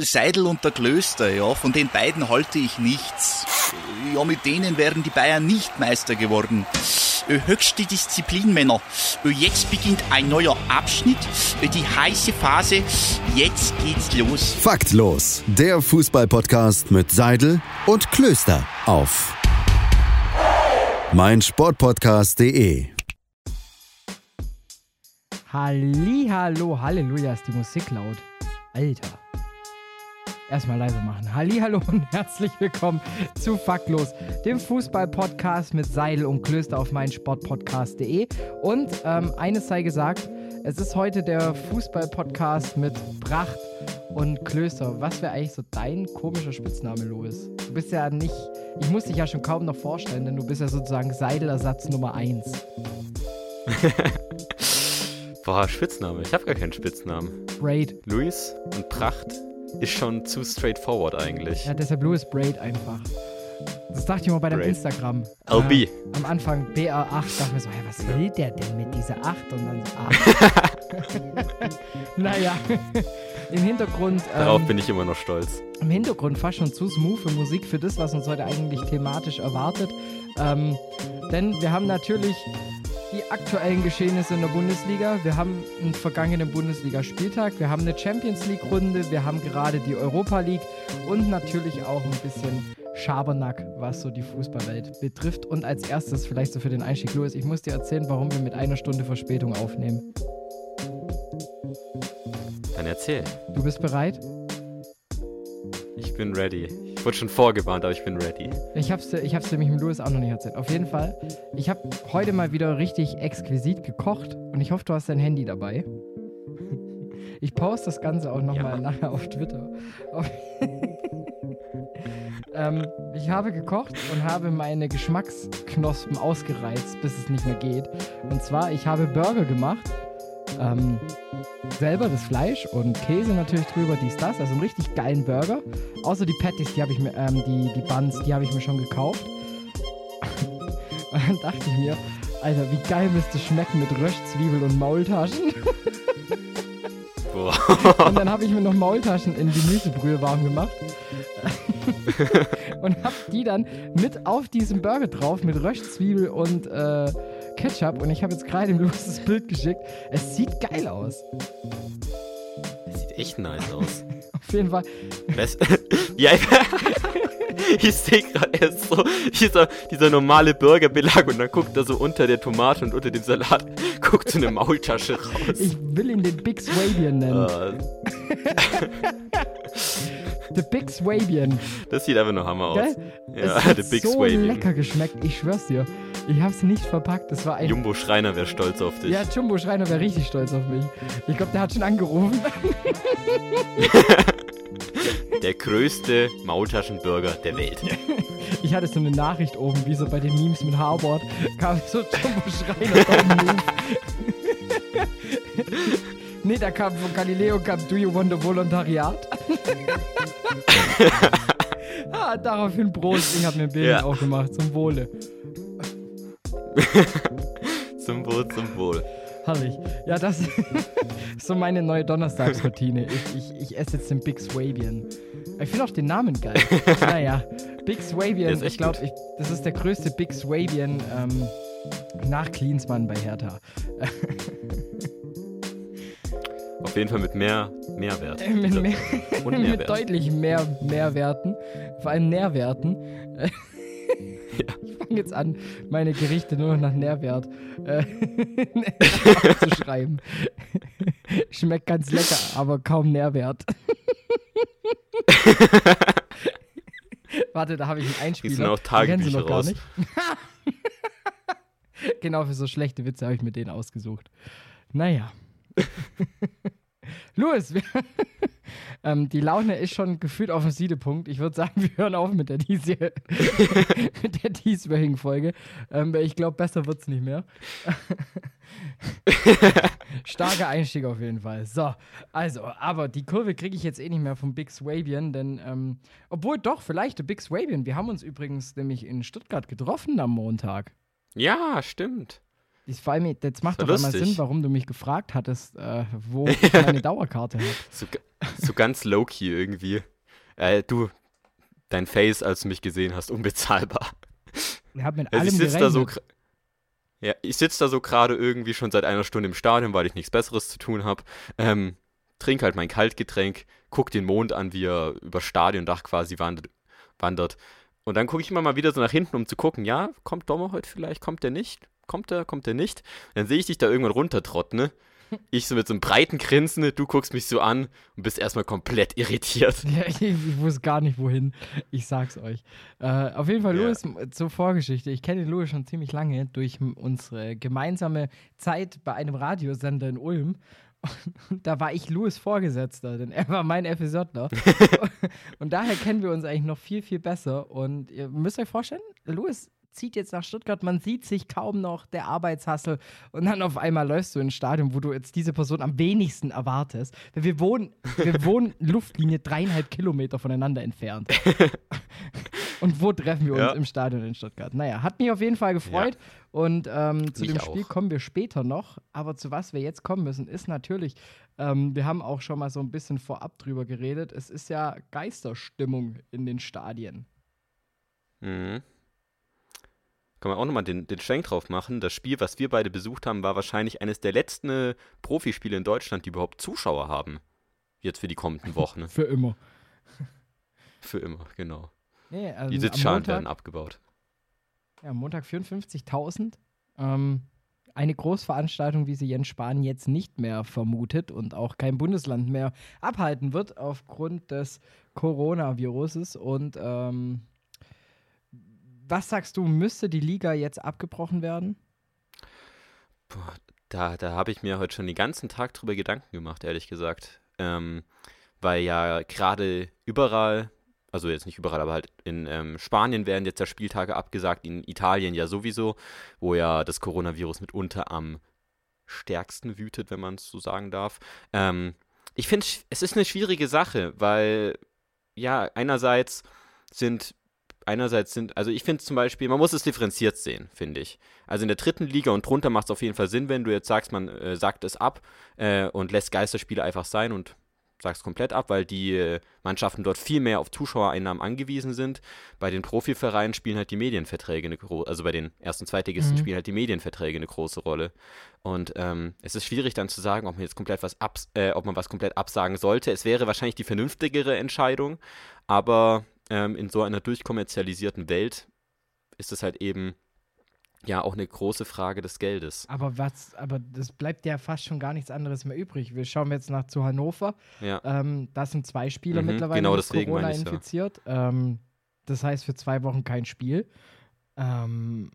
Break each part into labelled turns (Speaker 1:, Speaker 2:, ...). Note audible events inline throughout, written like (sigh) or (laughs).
Speaker 1: Seidel und der Klöster, ja, von den beiden halte ich nichts. Ja, mit denen wären die Bayern nicht Meister geworden. Äh, höchste Disziplin, Männer. Äh, jetzt beginnt ein neuer Abschnitt, äh, die heiße Phase. Jetzt geht's los.
Speaker 2: Faktlos, der Fußballpodcast mit Seidel und Klöster auf meinsportpodcast.de.
Speaker 3: Hallo, Halleluja, ist die Musik laut. Alter. Erstmal leise machen. Hallo und herzlich willkommen zu Faktlos, dem Fußball-Podcast mit Seidel und Klöster auf meinsportpodcast.de. Und ähm, eines sei gesagt, es ist heute der Fußball-Podcast mit Pracht und Klöster. Was wäre eigentlich so dein komischer Spitzname, Louis? Du bist ja nicht, ich muss dich ja schon kaum noch vorstellen, denn du bist ja sozusagen Seidelersatz Nummer 1. (laughs)
Speaker 4: Boah, Spitzname. Ich habe gar keinen Spitznamen.
Speaker 3: Braid.
Speaker 4: Luis und Pracht ist schon zu straightforward eigentlich.
Speaker 3: Ja, deshalb Louis Braid einfach. Das dachte ich mal bei deinem
Speaker 4: Braid.
Speaker 3: Instagram.
Speaker 4: LB.
Speaker 3: Äh, am Anfang BR8 dachte mir so, hey, was will der denn mit dieser 8? Und dann so 8. (laughs) naja, im Hintergrund.
Speaker 4: Darauf
Speaker 3: ähm,
Speaker 4: bin ich immer noch stolz.
Speaker 3: im Hintergrund fast schon zu smooth für Musik für das, was uns heute eigentlich thematisch erwartet. Ähm, denn wir haben natürlich die aktuellen Geschehnisse in der Bundesliga. Wir haben einen vergangenen Bundesligaspieltag. Wir haben eine Champions League-Runde. Wir haben gerade die Europa League und natürlich auch ein bisschen Schabernack, was so die Fußballwelt betrifft. Und als erstes vielleicht so für den Einstieg, Louis, ich muss dir erzählen, warum wir mit einer Stunde Verspätung aufnehmen.
Speaker 4: Dann erzähl.
Speaker 3: Du bist bereit?
Speaker 4: Ich bin ready. Ich wurde schon vorgewarnt, aber ich bin ready.
Speaker 3: Ich hab's, ich hab's nämlich mit Louis auch noch nicht erzählt. Auf jeden Fall, ich habe heute mal wieder richtig exquisit gekocht und ich hoffe, du hast dein Handy dabei. (laughs) Ich poste das Ganze auch nochmal
Speaker 4: Ja.
Speaker 3: nachher auf Twitter. Auf (laughs) ähm, ich habe gekocht und habe meine Geschmacksknospen ausgereizt, bis es nicht mehr geht. Und zwar, ich habe Burger gemacht. Ähm, selber das Fleisch und Käse natürlich drüber, dies, das. Also einen richtig geilen Burger. Außer die Patties, die habe ich mir, ähm, die, die Buns, die habe ich mir schon gekauft. (laughs) Und dann dachte ich mir, Alter, wie geil müsste es schmecken mit Röschzwiebel und Maultaschen. (laughs) Und dann habe ich mir noch Maultaschen in Gemüsebrühe warm gemacht. (laughs) und habe die dann mit auf diesem Burger drauf mit Röschzwiebel und äh, Ketchup. Und ich habe jetzt gerade Louis das Bild geschickt. Es sieht geil aus.
Speaker 4: Das sieht echt nice aus. (laughs)
Speaker 3: Auf jeden Fall.
Speaker 4: Was? (laughs) ja, ich (laughs) sehe gerade erst so dieser, dieser normale Burgerbelag und dann guckt er so unter der Tomate und unter dem Salat, guckt so eine Maultasche raus.
Speaker 3: Ich will ihn den Big Swabian nennen.
Speaker 4: Äh,
Speaker 3: The Big Swabian.
Speaker 4: das sieht einfach nur Hammer aus.
Speaker 3: Gell?
Speaker 4: Ja,
Speaker 3: es hat
Speaker 4: der Big
Speaker 3: so
Speaker 4: Swabian.
Speaker 3: lecker geschmeckt. Ich schwör's dir. Ich hab's nicht verpackt. Das war ein
Speaker 4: Jumbo Schreiner wäre stolz auf dich.
Speaker 3: Ja, Jumbo Schreiner wäre richtig stolz auf mich. Ich glaube, der hat schon angerufen. (laughs)
Speaker 4: Der größte Maultaschenburger der Welt. (laughs)
Speaker 3: Ich hatte so eine Nachricht oben, wie so bei den Memes mit Harvard. Kam so Jumbo Schreiner. (laughs) Nee, da kam von Galileo, kam Do You Want a Volontariat? ah, daraufhin Prost. Ich habe mir ein Bild
Speaker 4: Ja.
Speaker 3: auch gemacht. Zum Wohle. (laughs)
Speaker 4: Zum Wohl, zum Wohl.
Speaker 3: Herrlich. Ja, das (laughs) ist so meine neue Donnerstagsroutine. Ich, ich, ich esse jetzt den Big Swabian. Ich finde auch den Namen geil. (laughs) naja, Big Swabian, ich glaube, das ist der größte Big Swabian ähm, nach Klinsmann bei Hertha.
Speaker 4: Auf jeden Fall mit mehr Mehrwert.
Speaker 3: Äh, mit, mehr,
Speaker 4: Und
Speaker 3: mit
Speaker 4: Mehrwert.
Speaker 3: deutlich mehr Mehrwerten, vor allem Nährwerten. Ich fange jetzt an, meine Gerichte nur noch nach Nährwert äh, (laughs) zu schreiben. Schmeckt ganz lecker, aber kaum Nährwert. (laughs) Warte, da habe ich einen Einspieler.
Speaker 4: sind auch Tagebücher
Speaker 3: noch gar
Speaker 4: raus.
Speaker 3: nicht. (laughs) genau, für so schlechte Witze habe ich mir den ausgesucht. Naja. Louis, wir, ähm, die Laune ist schon gefühlt auf dem Siedepunkt. Ich würde sagen, (laughs) wir hören auf mit der, dies (laughs) mit der dieswöchigen Folge. Ähm, ich glaube, besser wird es nicht mehr. (laughs) Starker Einstieg auf jeden Fall. So, also, aber die Kurve kriege ich jetzt eh nicht mehr vom Big Swabian, denn, ähm, obwohl doch, vielleicht der Big Swabian. Wir haben uns übrigens nämlich in Stuttgart getroffen am Montag.
Speaker 4: Ja, stimmt.
Speaker 3: Ich, vor allem, jetzt macht doch einmal. Sinn, warum du mich gefragt hattest, äh, wo (laughs) ich meine Dauerkarte habe.
Speaker 4: So, so ganz low-key irgendwie. Äh, du, dein Face, als du mich gesehen hast, unbezahlbar.
Speaker 3: Ich habe mit
Speaker 4: Also
Speaker 3: allem
Speaker 4: ich sitze da so. Ja, ich sitze da so gerade irgendwie schon seit einer Stunde im Stadion, weil ich nichts Besseres zu tun habe. Ähm, trink halt mein Kaltgetränk, guck den Mond an, wie er über Stadiondach quasi wandert. wandert. Und dann gucke ich immer mal wieder so nach hinten, um zu gucken, ja, kommt Dommer heute vielleicht, kommt der nicht? Kommt er, kommt er nicht? Dann sehe ich dich da irgendwann runtertrotten, ne? (laughs) Ich so mit so einem breiten Grinsen, du guckst mich so an und bist erstmal komplett irritiert. (laughs)
Speaker 3: Ja, ich, ich wusste gar nicht, wohin. Ich sag's euch. Äh, auf jeden Fall,
Speaker 4: Ja.
Speaker 3: Louis, zur Vorgeschichte. Ich kenne den Louis schon ziemlich lange durch unsere gemeinsame Zeit bei einem Radiosender in Ulm. (laughs) Und da war ich Louis Vorgesetzter, denn er war mein FSJler. und daher kennen wir uns eigentlich noch viel, viel besser. Und ihr müsst euch vorstellen, Louis zieht jetzt nach Stuttgart, man sieht sich kaum noch, der Arbeitshassel. Und dann auf einmal läufst du ins Stadion, wo du jetzt diese Person am wenigsten erwartest. Weil wir wohnen, wir (laughs) wohnen Luftlinie dreieinhalb Kilometer voneinander entfernt. (laughs) Und wo treffen wir uns
Speaker 4: Ja.
Speaker 3: im Stadion in Stuttgart? Naja, hat mich auf jeden Fall gefreut. Und ähm, zu
Speaker 4: Mich
Speaker 3: dem Spiel
Speaker 4: auch.
Speaker 3: kommen wir später noch. Aber zu was wir jetzt kommen müssen, ist natürlich, ähm, wir haben auch schon mal so ein bisschen vorab drüber geredet. Es ist ja Geisterstimmung in den Stadien.
Speaker 4: Mhm. Kann man auch nochmal den, den Schwenk drauf machen. Das Spiel, was wir beide besucht haben, war wahrscheinlich eines der letzten äh, Profispiele in Deutschland, die überhaupt Zuschauer haben. Jetzt für die kommenden Wochen. ne? (laughs)
Speaker 3: Für immer.
Speaker 4: Für immer, genau.
Speaker 3: Nee, also
Speaker 4: Die Sitzschalen
Speaker 3: Montag,
Speaker 4: werden abgebaut.
Speaker 3: ja, Montag 54.000. Ähm, eine Großveranstaltung, wie sie Jens Spahn jetzt nicht mehr vermutet und auch kein Bundesland mehr abhalten wird aufgrund des Coronaviruses. Und ähm, was sagst du, müsste die Liga jetzt abgebrochen werden?
Speaker 4: Boah, da da habe ich mir heute schon den ganzen Tag drüber Gedanken gemacht, ehrlich gesagt. Ähm, weil ja gerade überall, also jetzt nicht überall, aber halt in ähm, Spanien werden jetzt ja Spieltage abgesagt, in Italien ja sowieso, wo ja das Coronavirus mitunter am stärksten wütet, wenn man es so sagen darf. Ähm, ich finde, es ist eine schwierige Sache, weil ja, einerseits sind einerseits sind, also ich finde zum Beispiel, man muss es differenziert sehen, finde ich. Also in der dritten Liga und drunter macht es auf jeden Fall Sinn, wenn du jetzt sagst, man äh, sagt es ab äh, und lässt Geisterspiele einfach sein und sagst komplett ab, weil die äh, Mannschaften dort viel mehr auf Zuschauereinnahmen angewiesen sind. Bei den Profivereinen spielen halt die Medienverträge eine große, also bei den ersten und Zweitligisten
Speaker 3: Mhm.
Speaker 4: spielen halt die Medienverträge eine große Rolle. Und ähm, es ist schwierig dann zu sagen, ob man jetzt komplett was abs äh, ob man was komplett absagen sollte. Es wäre wahrscheinlich die vernünftigere Entscheidung, aber ähm, in so einer durchkommerzialisierten Welt ist es halt eben ja auch eine große Frage des Geldes.
Speaker 3: Aber was, aber das bleibt ja fast schon gar nichts anderes mehr übrig. Wir schauen jetzt nach zu Hannover.
Speaker 4: Ja.
Speaker 3: Ähm, da sind zwei Spieler
Speaker 4: Mhm,
Speaker 3: mittlerweile
Speaker 4: genau
Speaker 3: mit Corona
Speaker 4: meine ich's ja.
Speaker 3: infiziert. Ähm, das heißt für zwei Wochen kein Spiel. Ähm,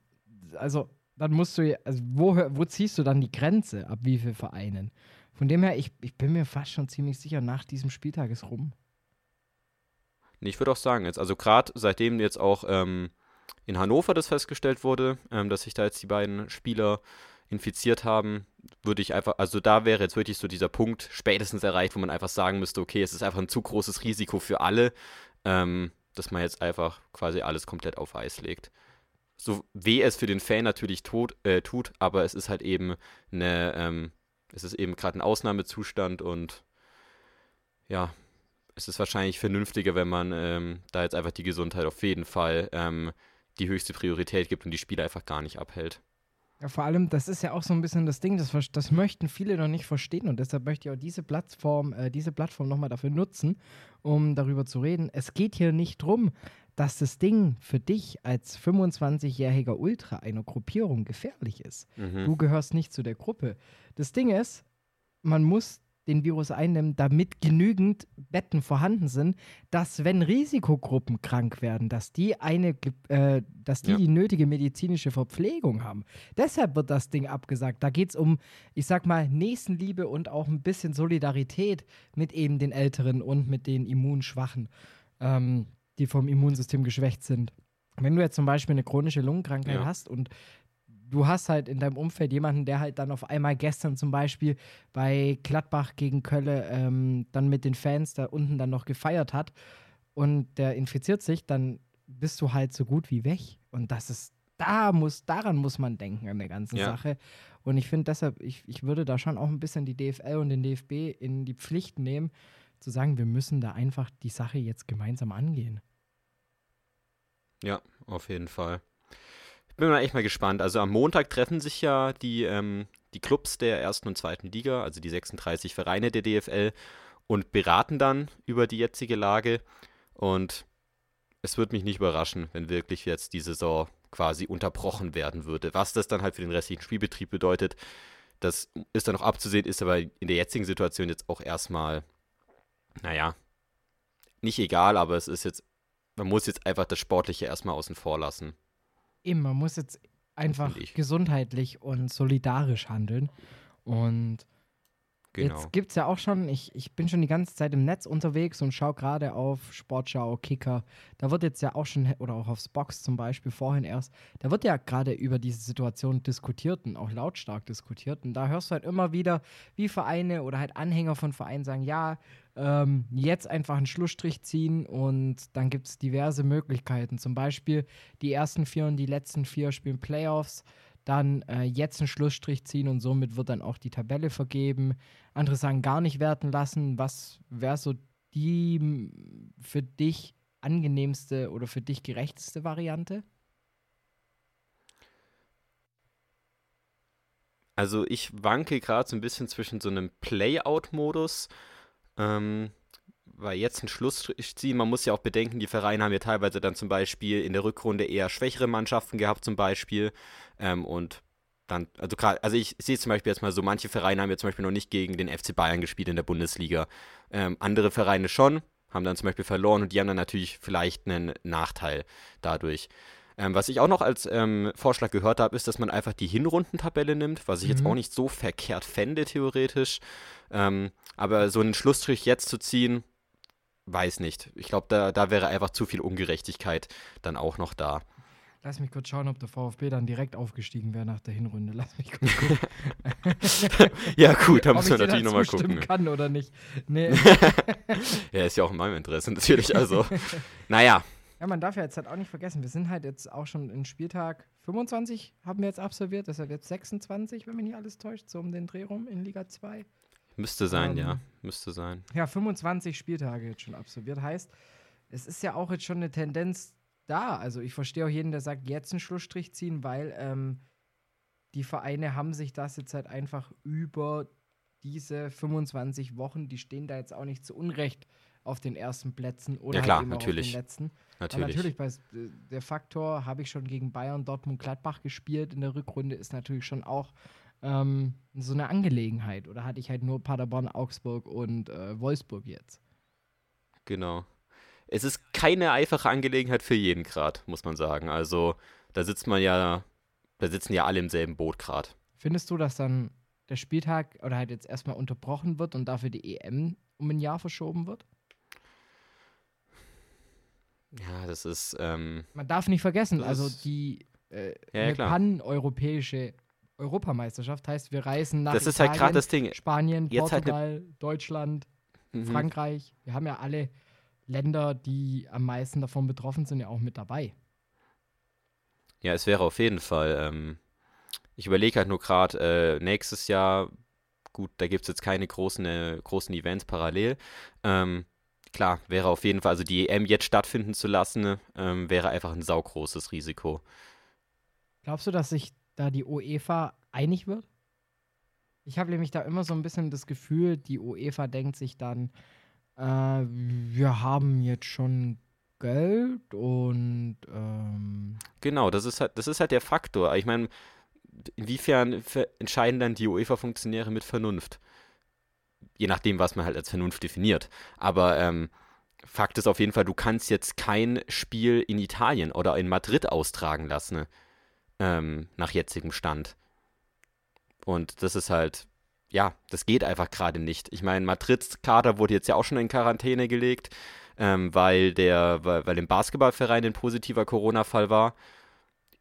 Speaker 3: also dann musst du, ja- also wo, wo ziehst du dann die Grenze ab wie viel Vereinen? Von dem her, ich, ich bin mir fast schon ziemlich sicher, nach diesem Spieltag ist rum.
Speaker 4: Nee, ich würde auch sagen, jetzt, also gerade seitdem jetzt auch ähm, in Hannover das festgestellt wurde, ähm, dass sich da jetzt die beiden Spieler infiziert haben, würde ich einfach, also da wäre jetzt wirklich so dieser Punkt spätestens erreicht, wo man einfach sagen müsste, okay, es ist einfach ein zu großes Risiko für alle, ähm, dass man jetzt einfach quasi alles komplett auf Eis legt. So weh es für den Fan natürlich tot, äh, tut, aber es ist halt eben eine, ähm, es ist eben gerade ein Ausnahmezustand und ja, es ist wahrscheinlich vernünftiger, wenn man ähm, da jetzt einfach die Gesundheit auf jeden Fall ähm, die höchste Priorität gibt und die Spiele einfach gar nicht abhält.
Speaker 3: Ja, vor allem, das ist ja auch so ein bisschen das Ding, das, das möchten viele noch nicht verstehen und deshalb möchte ich auch diese Plattform, äh, diese Plattform nochmal dafür nutzen, um darüber zu reden. Es geht hier nicht drum, dass das Ding für dich als 25-jähriger Ultra einer Gruppierung gefährlich ist.
Speaker 4: Mhm.
Speaker 3: Du gehörst nicht zu der Gruppe. Das Ding ist, man muss den Virus einnehmen, damit genügend Betten vorhanden sind, dass wenn Risikogruppen krank werden, dass die eine, äh, dass die
Speaker 4: Ja.
Speaker 3: die nötige medizinische Verpflegung haben. Deshalb wird das Ding abgesagt. Da geht es um, ich sag mal, Nächstenliebe und auch ein bisschen Solidarität mit eben den Älteren und mit den Immunschwachen, ähm, die vom Immunsystem geschwächt sind. Wenn du jetzt zum Beispiel eine chronische Lungenkrankheit
Speaker 4: Ja.
Speaker 3: hast und du hast halt in deinem Umfeld jemanden, der halt dann auf einmal gestern zum Beispiel bei Gladbach gegen Kölle ähm, dann mit den Fans da unten dann noch gefeiert hat und der infiziert sich, dann bist du halt so gut wie weg. Und das ist da muss, daran muss man denken an der ganzen
Speaker 4: Ja.
Speaker 3: Sache. Und ich finde deshalb, ich, ich würde da schon auch ein bisschen die DFL und den DFB in die Pflicht nehmen, zu sagen, wir müssen da einfach die Sache jetzt gemeinsam angehen.
Speaker 4: Ja, auf jeden Fall. Bin mal echt mal gespannt. Also am Montag treffen sich ja die, ähm, die Clubs der ersten und zweiten Liga, also die 36 Vereine der DFL, und beraten dann über die jetzige Lage. Und es würde mich nicht überraschen, wenn wirklich jetzt die Saison quasi unterbrochen werden würde. Was das dann halt für den restlichen Spielbetrieb bedeutet, das ist dann noch abzusehen, ist aber in der jetzigen Situation jetzt auch erstmal, naja, nicht egal, aber es ist jetzt man muss jetzt einfach das Sportliche erstmal außen vor lassen.
Speaker 3: Eben, man muss jetzt einfach gesundheitlich und solidarisch handeln. Und
Speaker 4: Genau.
Speaker 3: Jetzt gibt es ja auch schon, ich, ich bin schon die ganze Zeit im Netz unterwegs und schaue gerade auf Sportschau, Kicker. Da wird jetzt ja auch schon, oder auch aufs Box zum Beispiel vorhin erst, da wird ja gerade über diese Situation diskutiert und auch lautstark diskutiert. Und da hörst du halt immer wieder, wie Vereine oder halt Anhänger von Vereinen sagen, ja, ähm, jetzt einfach einen Schlussstrich ziehen und dann gibt es diverse Möglichkeiten. Zum Beispiel die ersten vier und die letzten vier spielen Playoffs dann äh, jetzt einen Schlussstrich ziehen und somit wird dann auch die Tabelle vergeben. Andere sagen gar nicht werten lassen. Was wäre so die für dich angenehmste oder für dich gerechteste Variante?
Speaker 4: Also ich wanke gerade so ein bisschen zwischen so einem Playout-Modus, ähm, weil jetzt ein Schlussstrich ziehen, man muss ja auch bedenken, die Vereine haben ja teilweise dann zum Beispiel in der Rückrunde eher schwächere Mannschaften gehabt zum Beispiel ähm, und dann, also gerade, also ich sehe zum Beispiel jetzt mal so, manche Vereine haben ja zum Beispiel noch nicht gegen den FC Bayern gespielt in der Bundesliga. Ähm, andere Vereine schon, haben dann zum Beispiel verloren und die haben dann natürlich vielleicht einen Nachteil dadurch. Ähm, was ich auch noch als ähm, Vorschlag gehört habe, ist, dass man einfach die Hinrundentabelle nimmt, was ich jetzt
Speaker 3: Mhm.
Speaker 4: auch nicht so verkehrt fände, theoretisch. Ähm, aber so einen Schlussstrich jetzt zu ziehen, weiß nicht. Ich glaube, da, da wäre einfach zu viel Ungerechtigkeit dann auch noch da.
Speaker 3: Lass mich kurz schauen, ob der VfB dann direkt aufgestiegen wäre nach der Hinrunde. Lass mich kurz (laughs) gucken. (laughs)
Speaker 4: Ja, gut, da man
Speaker 3: dir
Speaker 4: natürlich nochmal gucken.
Speaker 3: kann oder nicht. Nee. (laughs)
Speaker 4: Ja, ist ja auch in meinem Interesse, natürlich. Also, naja,
Speaker 3: Ja, man darf ja jetzt halt auch nicht vergessen, wir sind halt jetzt auch schon in Spieltag 25 haben wir jetzt absolviert, deshalb jetzt 26, wenn mich nicht alles täuscht, so um den Dreh rum in Liga 2.
Speaker 4: müsste sein,
Speaker 3: Ähm,
Speaker 4: ja. Müsste sein.
Speaker 3: Ja, 25 Spieltage jetzt schon absolviert. Heißt, es ist ja auch jetzt schon eine Tendenz da. Also ich verstehe auch jeden, der sagt, jetzt einen Schlussstrich ziehen, weil ähm, die Vereine haben sich das jetzt halt einfach über diese 25 Wochen, die stehen da jetzt auch nicht zu Unrecht auf den ersten Plätzen oder
Speaker 4: Ja, klar,
Speaker 3: halt auch auf
Speaker 4: natürlich.
Speaker 3: den letzten.
Speaker 4: Natürlich.
Speaker 3: Natürlich, bei, äh, der Faktor, habe ich schon gegen Bayern, Dortmund, Gladbach gespielt in der Rückrunde, ist natürlich schon auch ähm, so eine Angelegenheit. Oder hatte ich halt nur Paderborn, Augsburg und äh, Wolfsburg jetzt?
Speaker 4: Genau. Es ist keine einfache Angelegenheit für jeden gerade, muss man sagen. Also, da sitzt man ja, da sitzen ja alle im selben Boot gerade.
Speaker 3: Findest du, dass dann der Spieltag oder halt jetzt erstmal unterbrochen wird und dafür die EM um ein Jahr verschoben wird?
Speaker 4: Ja, das ist, ähm,
Speaker 3: Man darf nicht vergessen, also die äh,
Speaker 4: Ja, ja,
Speaker 3: pan-europäische Europameisterschaft heißt, wir reisen nach
Speaker 4: das ist halt
Speaker 3: Italien,
Speaker 4: gerade das Ding.
Speaker 3: Spanien,
Speaker 4: Jetzt halt
Speaker 3: Portugal, Deutschland,
Speaker 4: Mhm.
Speaker 3: Frankreich. Wir haben ja alle Länder, die am meisten davon betroffen sind, ja auch mit dabei.
Speaker 4: Ja, es wäre auf jeden Fall. Ähm, ich überlege halt nur gerade, äh, nächstes Jahr, gut, da gibt es jetzt keine großen, äh, großen Events parallel. Ähm, klar, wäre auf jeden Fall, also die EM jetzt stattfinden zu lassen, ähm, wäre einfach ein saugroßes Risiko.
Speaker 3: Glaubst du, dass sich da die UEFA einig wird? Ich habe nämlich da immer so ein bisschen das Gefühl, die UEFA denkt sich dann, äh, wir haben jetzt schon Geld und ähm,
Speaker 4: Genau, das ist halt, das ist halt der Faktor. Ich meine, inwiefern entscheiden dann die UEFA-Funktionäre mit Vernunft? Je nachdem, was man halt als Vernunft definiert. Aber ähm, Fakt ist auf jeden Fall, du kannst jetzt kein Spiel in Italien oder in Madrid austragen lassen, ähm, nach jetzigem Stand. Und das ist halt, ja, das geht einfach gerade nicht. Ich meine, Madrids Kader wurde jetzt ja auch schon in Quarantäne gelegt, ähm, weil der, weil, weil im Basketballverein ein positiver Corona-Fall war.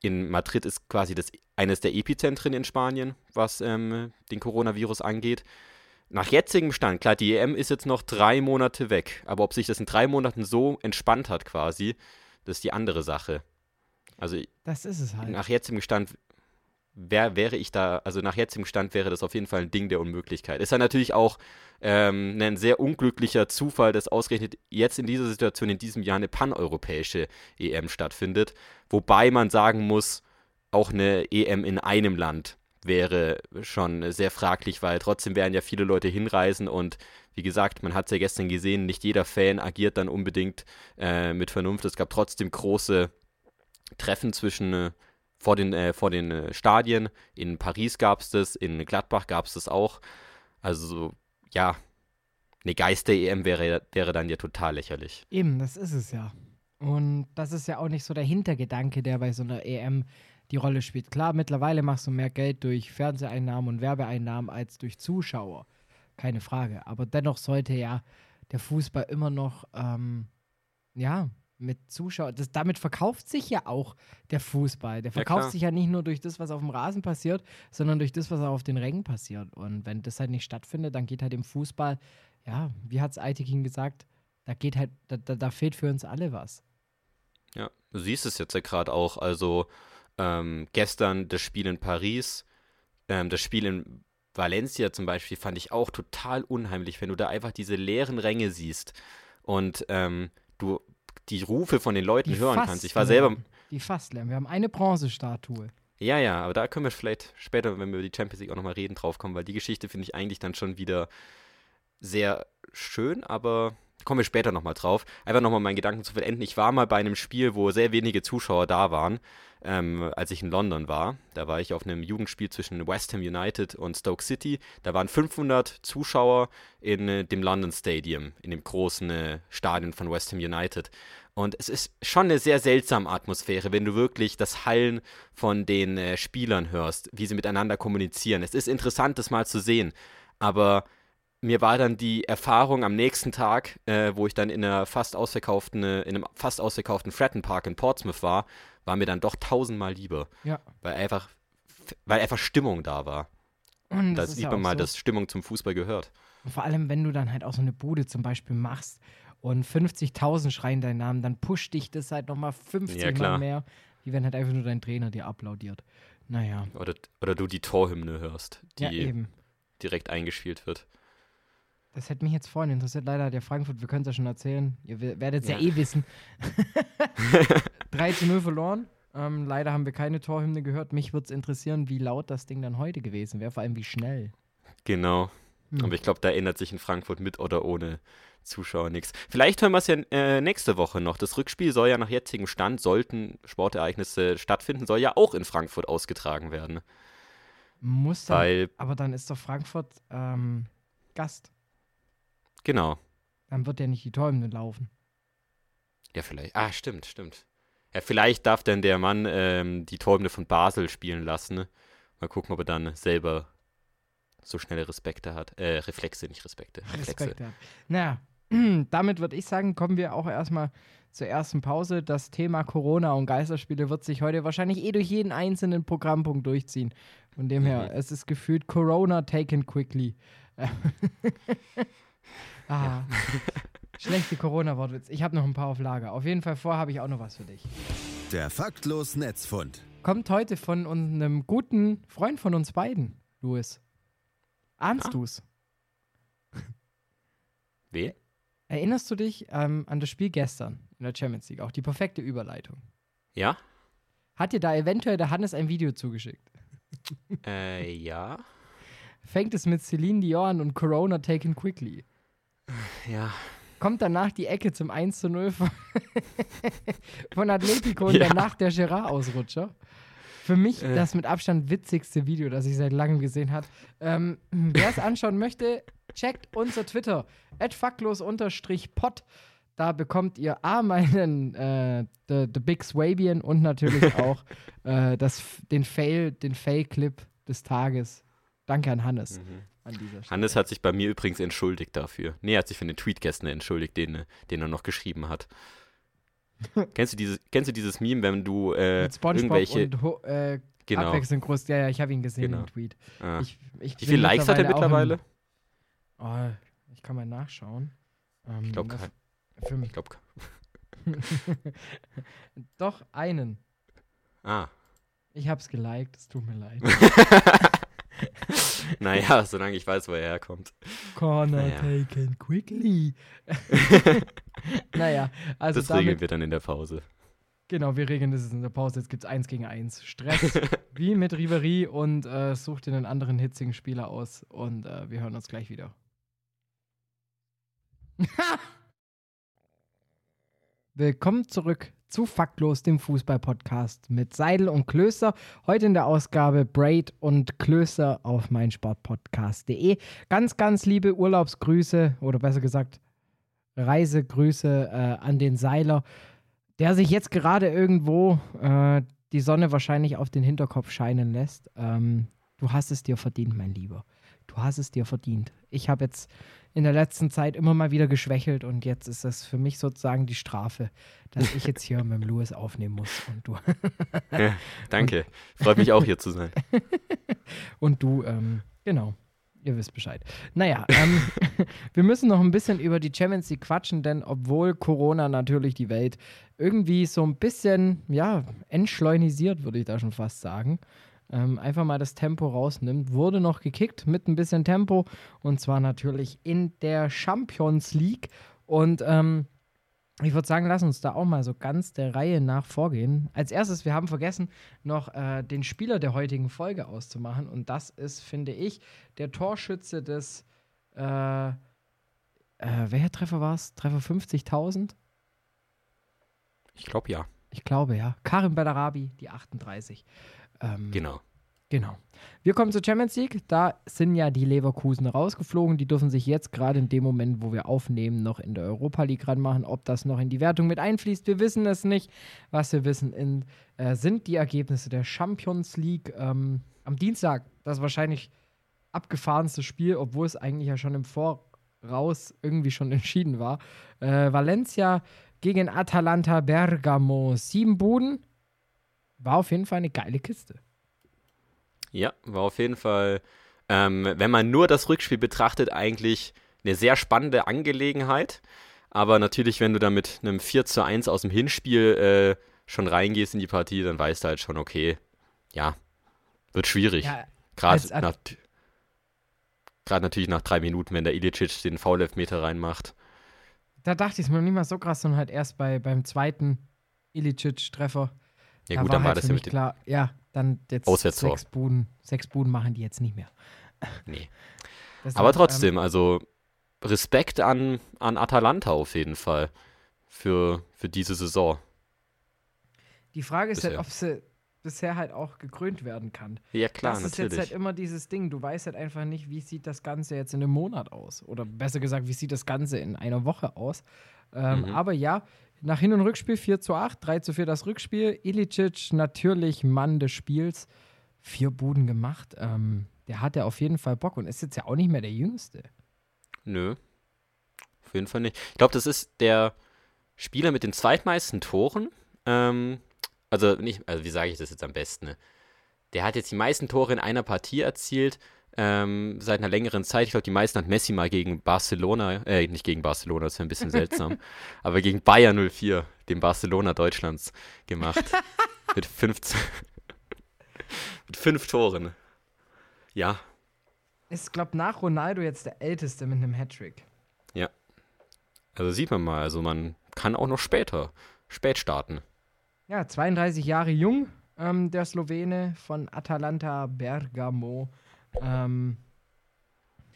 Speaker 4: In Madrid ist quasi das eines der Epizentren in Spanien, was ähm, den Coronavirus angeht. Nach jetzigem Stand, klar, die EM ist jetzt noch drei Monate weg, aber ob sich das in drei Monaten so entspannt hat quasi, das ist die andere Sache. Also
Speaker 3: Das ist es halt.
Speaker 4: nach jetzigem Stand wär, wäre ich da, also nach jetzigem Stand wäre das auf jeden Fall ein Ding der Unmöglichkeit. Ist ja natürlich auch ähm, ein sehr unglücklicher Zufall, dass ausgerechnet jetzt in dieser Situation in diesem Jahr eine paneuropäische EM stattfindet. Wobei man sagen muss, auch eine EM in einem Land wäre schon sehr fraglich, weil trotzdem werden ja viele Leute hinreisen und wie gesagt, man hat es ja gestern gesehen, nicht jeder Fan agiert dann unbedingt äh, mit Vernunft. Es gab trotzdem große Treffen zwischen äh, vor den, äh, vor den äh, Stadien. In Paris gab es das, in Gladbach gab es das auch. Also so, ja, eine Geister-EM wäre, wäre dann ja total lächerlich.
Speaker 3: Eben, das ist es ja. Und das ist ja auch nicht so der Hintergedanke, der bei so einer EM die Rolle spielt. Klar, mittlerweile machst du mehr Geld durch Fernseheinnahmen und Werbeeinnahmen als durch Zuschauer. Keine Frage. Aber dennoch sollte ja der Fußball immer noch, ähm, ja, mit Zuschauern, das, damit verkauft sich ja auch der Fußball. Der
Speaker 4: Ja,
Speaker 3: verkauft
Speaker 4: klar.
Speaker 3: sich ja nicht nur durch das, was auf dem Rasen passiert, sondern durch das, was auch auf den Rängen passiert. Und wenn das halt nicht stattfindet, dann geht halt im Fußball, ja, wie hat es Aitekin gesagt, da geht halt, da, da, da fehlt für uns alle was.
Speaker 4: Ja, du siehst es jetzt ja gerade auch. Also ähm, gestern das Spiel in Paris, ähm, das Spiel in Valencia zum Beispiel fand ich auch total unheimlich, wenn du da einfach diese leeren Ränge siehst und ähm, du die Rufe von den Leuten
Speaker 3: Die
Speaker 4: hören
Speaker 3: fast
Speaker 4: kannst. Ich war selber.
Speaker 3: Die fast lernen. Wir haben eine Bronzestatue.
Speaker 4: ja, ja, aber da können wir vielleicht später, wenn wir über die Champions League auch nochmal reden, drauf kommen, weil die Geschichte finde ich eigentlich dann schon wieder sehr schön, aber kommen wir später nochmal drauf. Einfach nochmal meinen Gedanken zu vollenden. Ich war mal bei einem Spiel, wo sehr wenige Zuschauer da waren, ähm, als ich in London war. Da war ich auf einem Jugendspiel zwischen West Ham United und Stoke City. Da waren 500 Zuschauer in äh, dem London Stadium, in dem großen äh, Stadion von West Ham United. Und es ist schon eine sehr seltsame Atmosphäre, wenn du wirklich das Hallen von den äh, Spielern hörst, wie sie miteinander kommunizieren. Es ist interessant, das mal zu sehen. Aber mir war dann die Erfahrung am nächsten Tag, äh, wo ich dann in, einer fast ausverkauften, äh, in einem fast ausverkauften Fratton Park in Portsmouth war, war mir dann doch tausendmal lieber.
Speaker 3: Ja.
Speaker 4: Weil einfach, weil einfach Stimmung da war.
Speaker 3: Und
Speaker 4: Da sieht
Speaker 3: ja
Speaker 4: man mal,
Speaker 3: so.
Speaker 4: dass Stimmung zum Fußball gehört.
Speaker 3: Und vor allem, wenn du dann halt auch so eine Bude zum Beispiel machst und 50.000 schreien deinen Namen, dann pusht dich das halt nochmal 50
Speaker 4: Ja,
Speaker 3: Mal mehr, wie wenn halt einfach nur dein Trainer dir applaudiert. Naja,
Speaker 4: Oder, oder du die Torhymne hörst, die
Speaker 3: ja eben.
Speaker 4: direkt eingespielt wird.
Speaker 3: Das hätte mich jetzt vorhin interessiert. Leider hat ja Frankfurt, wir können es ja schon erzählen, ihr werdet es ja.
Speaker 4: Ja.
Speaker 3: eh wissen. (laughs) (laughs) 3 zu 0 verloren. Ähm, leider haben wir keine Torhymne gehört. Mich würde es interessieren, wie laut das Ding dann heute gewesen wäre, vor allem wie schnell.
Speaker 4: Genau.
Speaker 3: Hm.
Speaker 4: Aber ich glaube, da ändert sich in Frankfurt mit oder ohne Zuschauer nichts. Vielleicht hören wir es ja äh, nächste Woche noch. Das Rückspiel soll ja nach jetzigem Stand, sollten Sportereignisse stattfinden, soll ja auch in Frankfurt ausgetragen werden.
Speaker 3: Muss dann,
Speaker 4: Weil,
Speaker 3: aber dann ist doch Frankfurt ähm, Gast.
Speaker 4: Genau.
Speaker 3: Dann wird ja nicht die Torhymne laufen.
Speaker 4: Ja, vielleicht. Ah, stimmt, stimmt. Ja, vielleicht darf dann der Mann ähm, die Torhymne von Basel spielen lassen. Mal gucken, ob er dann selber so schnelle Respekte hat. Äh, Reflexe, nicht Respekte. (laughs) Reflexe.
Speaker 3: Respekt hat. Naja, (clears throat) damit würde ich sagen, kommen wir auch erstmal zur ersten Pause. Das Thema Corona und Geisterspiele wird sich heute wahrscheinlich eh durch jeden einzelnen Programmpunkt durchziehen. Von dem her,
Speaker 4: Mhm.
Speaker 3: es ist gefühlt Corona taken quickly. (laughs) ah, (laughs) schlechte Corona-Wortwitz. Ich habe noch ein paar auf Lager. Auf jeden Fall vor habe ich auch noch was für dich.
Speaker 2: Der faktlos Netzfund.
Speaker 3: Kommt heute von einem guten Freund von uns beiden, Louis. Ahnst
Speaker 4: Ah.
Speaker 3: du's? (laughs)
Speaker 4: Wen?
Speaker 3: Erinnerst du dich ähm, an das Spiel gestern in der Champions League? Auch die perfekte Überleitung.
Speaker 4: Ja?
Speaker 3: Hat dir da eventuell der Hannes ein Video zugeschickt?
Speaker 4: Äh, ja.
Speaker 3: Fängt es mit Celine Dion und Corona taken quickly.
Speaker 4: Ja.
Speaker 3: Kommt danach die Ecke zum 1 zu 0 von, (laughs) von Atletico und
Speaker 4: Ja.
Speaker 3: danach der Gerard-Ausrutscher. Für mich
Speaker 4: Äh.
Speaker 3: das mit Abstand witzigste Video, das ich seit langem gesehen habe. Ähm, (clears throat) Wer es anschauen möchte, checkt unser Twitter. faktlos-pod. Da bekommt ihr A, meinen äh, the, the Big Swabian und natürlich (laughs) auch äh, das, den Fail, den Fail-Clip des Tages. Danke an Hannes an dieser Stelle.
Speaker 4: Hannes hat sich bei mir übrigens entschuldigt dafür. Nee, er hat sich für den Tweet gestern entschuldigt, den, den er noch geschrieben hat. (laughs) kennst, du dieses, kennst du dieses Meme, wenn du äh, irgendwelche.
Speaker 3: und äh,
Speaker 4: genau.
Speaker 3: abwechselnd groß. Ja, ja, ich habe ihn gesehen
Speaker 4: Genau.
Speaker 3: im Tweet.
Speaker 4: Ah.
Speaker 3: Ich, ich
Speaker 4: Wie viele Likes hat er mittlerweile?
Speaker 3: Im, oh, ich kann mal nachschauen. Ähm,
Speaker 4: Ich glaube,
Speaker 3: mich.
Speaker 4: ich glaub, (laughs)
Speaker 3: Doch einen.
Speaker 4: Ah.
Speaker 3: Ich hab's geliked, es tut mir leid. (laughs) (laughs)
Speaker 4: naja, solange ich weiß, wo er herkommt.
Speaker 3: Corner
Speaker 4: Naja.
Speaker 3: taken quickly. (laughs) naja, also
Speaker 4: das regeln
Speaker 3: damit,
Speaker 4: wir dann in der Pause.
Speaker 3: genau, wir regeln das in der Pause. Jetzt gibt's eins gegen eins. Stress, (laughs) wie mit Ribery und äh, such dir einen anderen hitzigen Spieler aus und äh, wir hören uns gleich wieder. Willkommen zurück zu Faktlos, dem Fußball-Podcast mit Seidel und Klöster. Heute in der Ausgabe Braid und Klöster auf meinsportpodcast.de. Ganz, ganz liebe Urlaubsgrüße oder besser gesagt Reisegrüße äh, an den Seiler, der sich jetzt gerade irgendwo äh, die Sonne wahrscheinlich auf den Hinterkopf scheinen lässt. Ähm, du hast es dir verdient, mein Lieber. Du hast es dir verdient. Ich habe jetzt in der letzten Zeit immer mal wieder geschwächelt und jetzt ist das für mich sozusagen die Strafe, dass ich jetzt hier mit dem Louis aufnehmen muss und du (laughs)
Speaker 4: Ja, danke. Freut mich auch hier zu sein. (laughs)
Speaker 3: und du, ähm, genau. Ihr wisst Bescheid. Naja, ähm, (laughs) wir müssen noch ein bisschen über die Champions League quatschen, denn obwohl Corona natürlich die Welt irgendwie so ein bisschen, ja, entschleunisiert, würde ich da schon fast sagen, ähm, einfach mal das Tempo rausnimmt, wurde noch gekickt mit ein bisschen Tempo und zwar natürlich in der Champions League. Und ähm, ich würde sagen, lass uns da auch mal so ganz der Reihe nach vorgehen. Als erstes, wir haben vergessen, noch äh, den Spieler der heutigen Folge auszumachen. Und das ist, finde ich, der Torschütze des, äh, äh, welcher Treffer war es? Treffer 50.000?
Speaker 4: Ich glaube ja.
Speaker 3: Ich glaube, ja. Karim Bellarabi, die 38. Ähm,
Speaker 4: Genau.
Speaker 3: Genau. Wir kommen zur Champions League. Da sind ja die Leverkusen rausgeflogen. Die dürfen sich jetzt gerade in dem Moment, wo wir aufnehmen, noch in der Europa League ranmachen. Ob das noch in die Wertung mit einfließt, wir wissen es nicht. Was wir wissen, in, äh, sind die Ergebnisse der Champions League ähm, am Dienstag. Das wahrscheinlich abgefahrenste Spiel, obwohl es eigentlich ja schon im Voraus irgendwie schon (laughs) entschieden war. Äh, Valencia gegen Atalanta Bergamo. Sieben Buden. War auf jeden Fall eine geile Kiste.
Speaker 4: Ja, war auf jeden Fall, ähm, wenn man nur das Rückspiel betrachtet, eigentlich eine sehr spannende Angelegenheit. Aber natürlich, wenn du da mit einem 4 zu 1 aus dem Hinspiel äh, schon reingehst in die Partie, dann weißt du halt schon, okay, ja, wird schwierig.
Speaker 3: Ja,
Speaker 4: Gerade nach, gerade natürlich nach drei Minuten, wenn der Ilicic den Foul-Elfmeter reinmacht.
Speaker 3: Da dachte ich es mir noch nicht mal so krass, sondern halt erst bei, beim zweiten Ilicic-Treffer.
Speaker 4: Ja
Speaker 3: Da
Speaker 4: gut, dann war
Speaker 3: halt
Speaker 4: das ja mit
Speaker 3: klar. Ja, dann jetzt
Speaker 4: Auswärtstor.
Speaker 3: sechs Buden, sechs Buden machen die jetzt nicht mehr. (laughs)
Speaker 4: nee.
Speaker 3: Deshalb,
Speaker 4: Aber
Speaker 3: ähm,
Speaker 4: trotzdem, also Respekt an, an Atalanta auf jeden Fall für, für diese Saison.
Speaker 3: die Frage ist halt,
Speaker 4: bisher.
Speaker 3: ob sie bisher halt auch gekrönt werden kann.
Speaker 4: Ja klar,
Speaker 3: das ist
Speaker 4: natürlich.
Speaker 3: jetzt halt immer dieses Ding. Du weißt halt einfach nicht, wie sieht das Ganze jetzt in einem Monat aus. Oder besser gesagt, wie sieht das Ganze in einer Woche aus. Ähm,
Speaker 4: Mhm.
Speaker 3: Aber ja, nach Hin- und Rückspiel 4 zu 8, 3 zu 4 das Rückspiel. Ilicic natürlich Mann des Spiels. Vier Buden gemacht. Ähm, der hatte auf jeden Fall Bock und ist jetzt ja auch nicht mehr der Jüngste.
Speaker 4: Nö. Auf jeden Fall nicht. Ich glaube, das ist der Spieler mit den zweitmeisten Toren. Ähm, also nicht, also wie sage ich das jetzt am besten? Ne? Der hat jetzt die meisten Tore in einer Partie erzielt. Ähm, seit einer längeren Zeit. Ich glaube, die meisten hat Messi mal gegen Barcelona, äh, nicht gegen Barcelona, das wäre ein bisschen (laughs) seltsam, aber gegen Bayern 04, dem Barcelona Deutschlands, gemacht. (laughs) mit 15. (laughs) mit fünf Toren. Ja,
Speaker 3: Ist, glaube nach Ronaldo jetzt der Älteste mit einem Hattrick.
Speaker 4: Also sieht man mal, also man kann auch noch später, spät starten.
Speaker 3: Ja, 32 Jahre jung, ähm, der Slowene von Atalanta Bergamo. Ähm,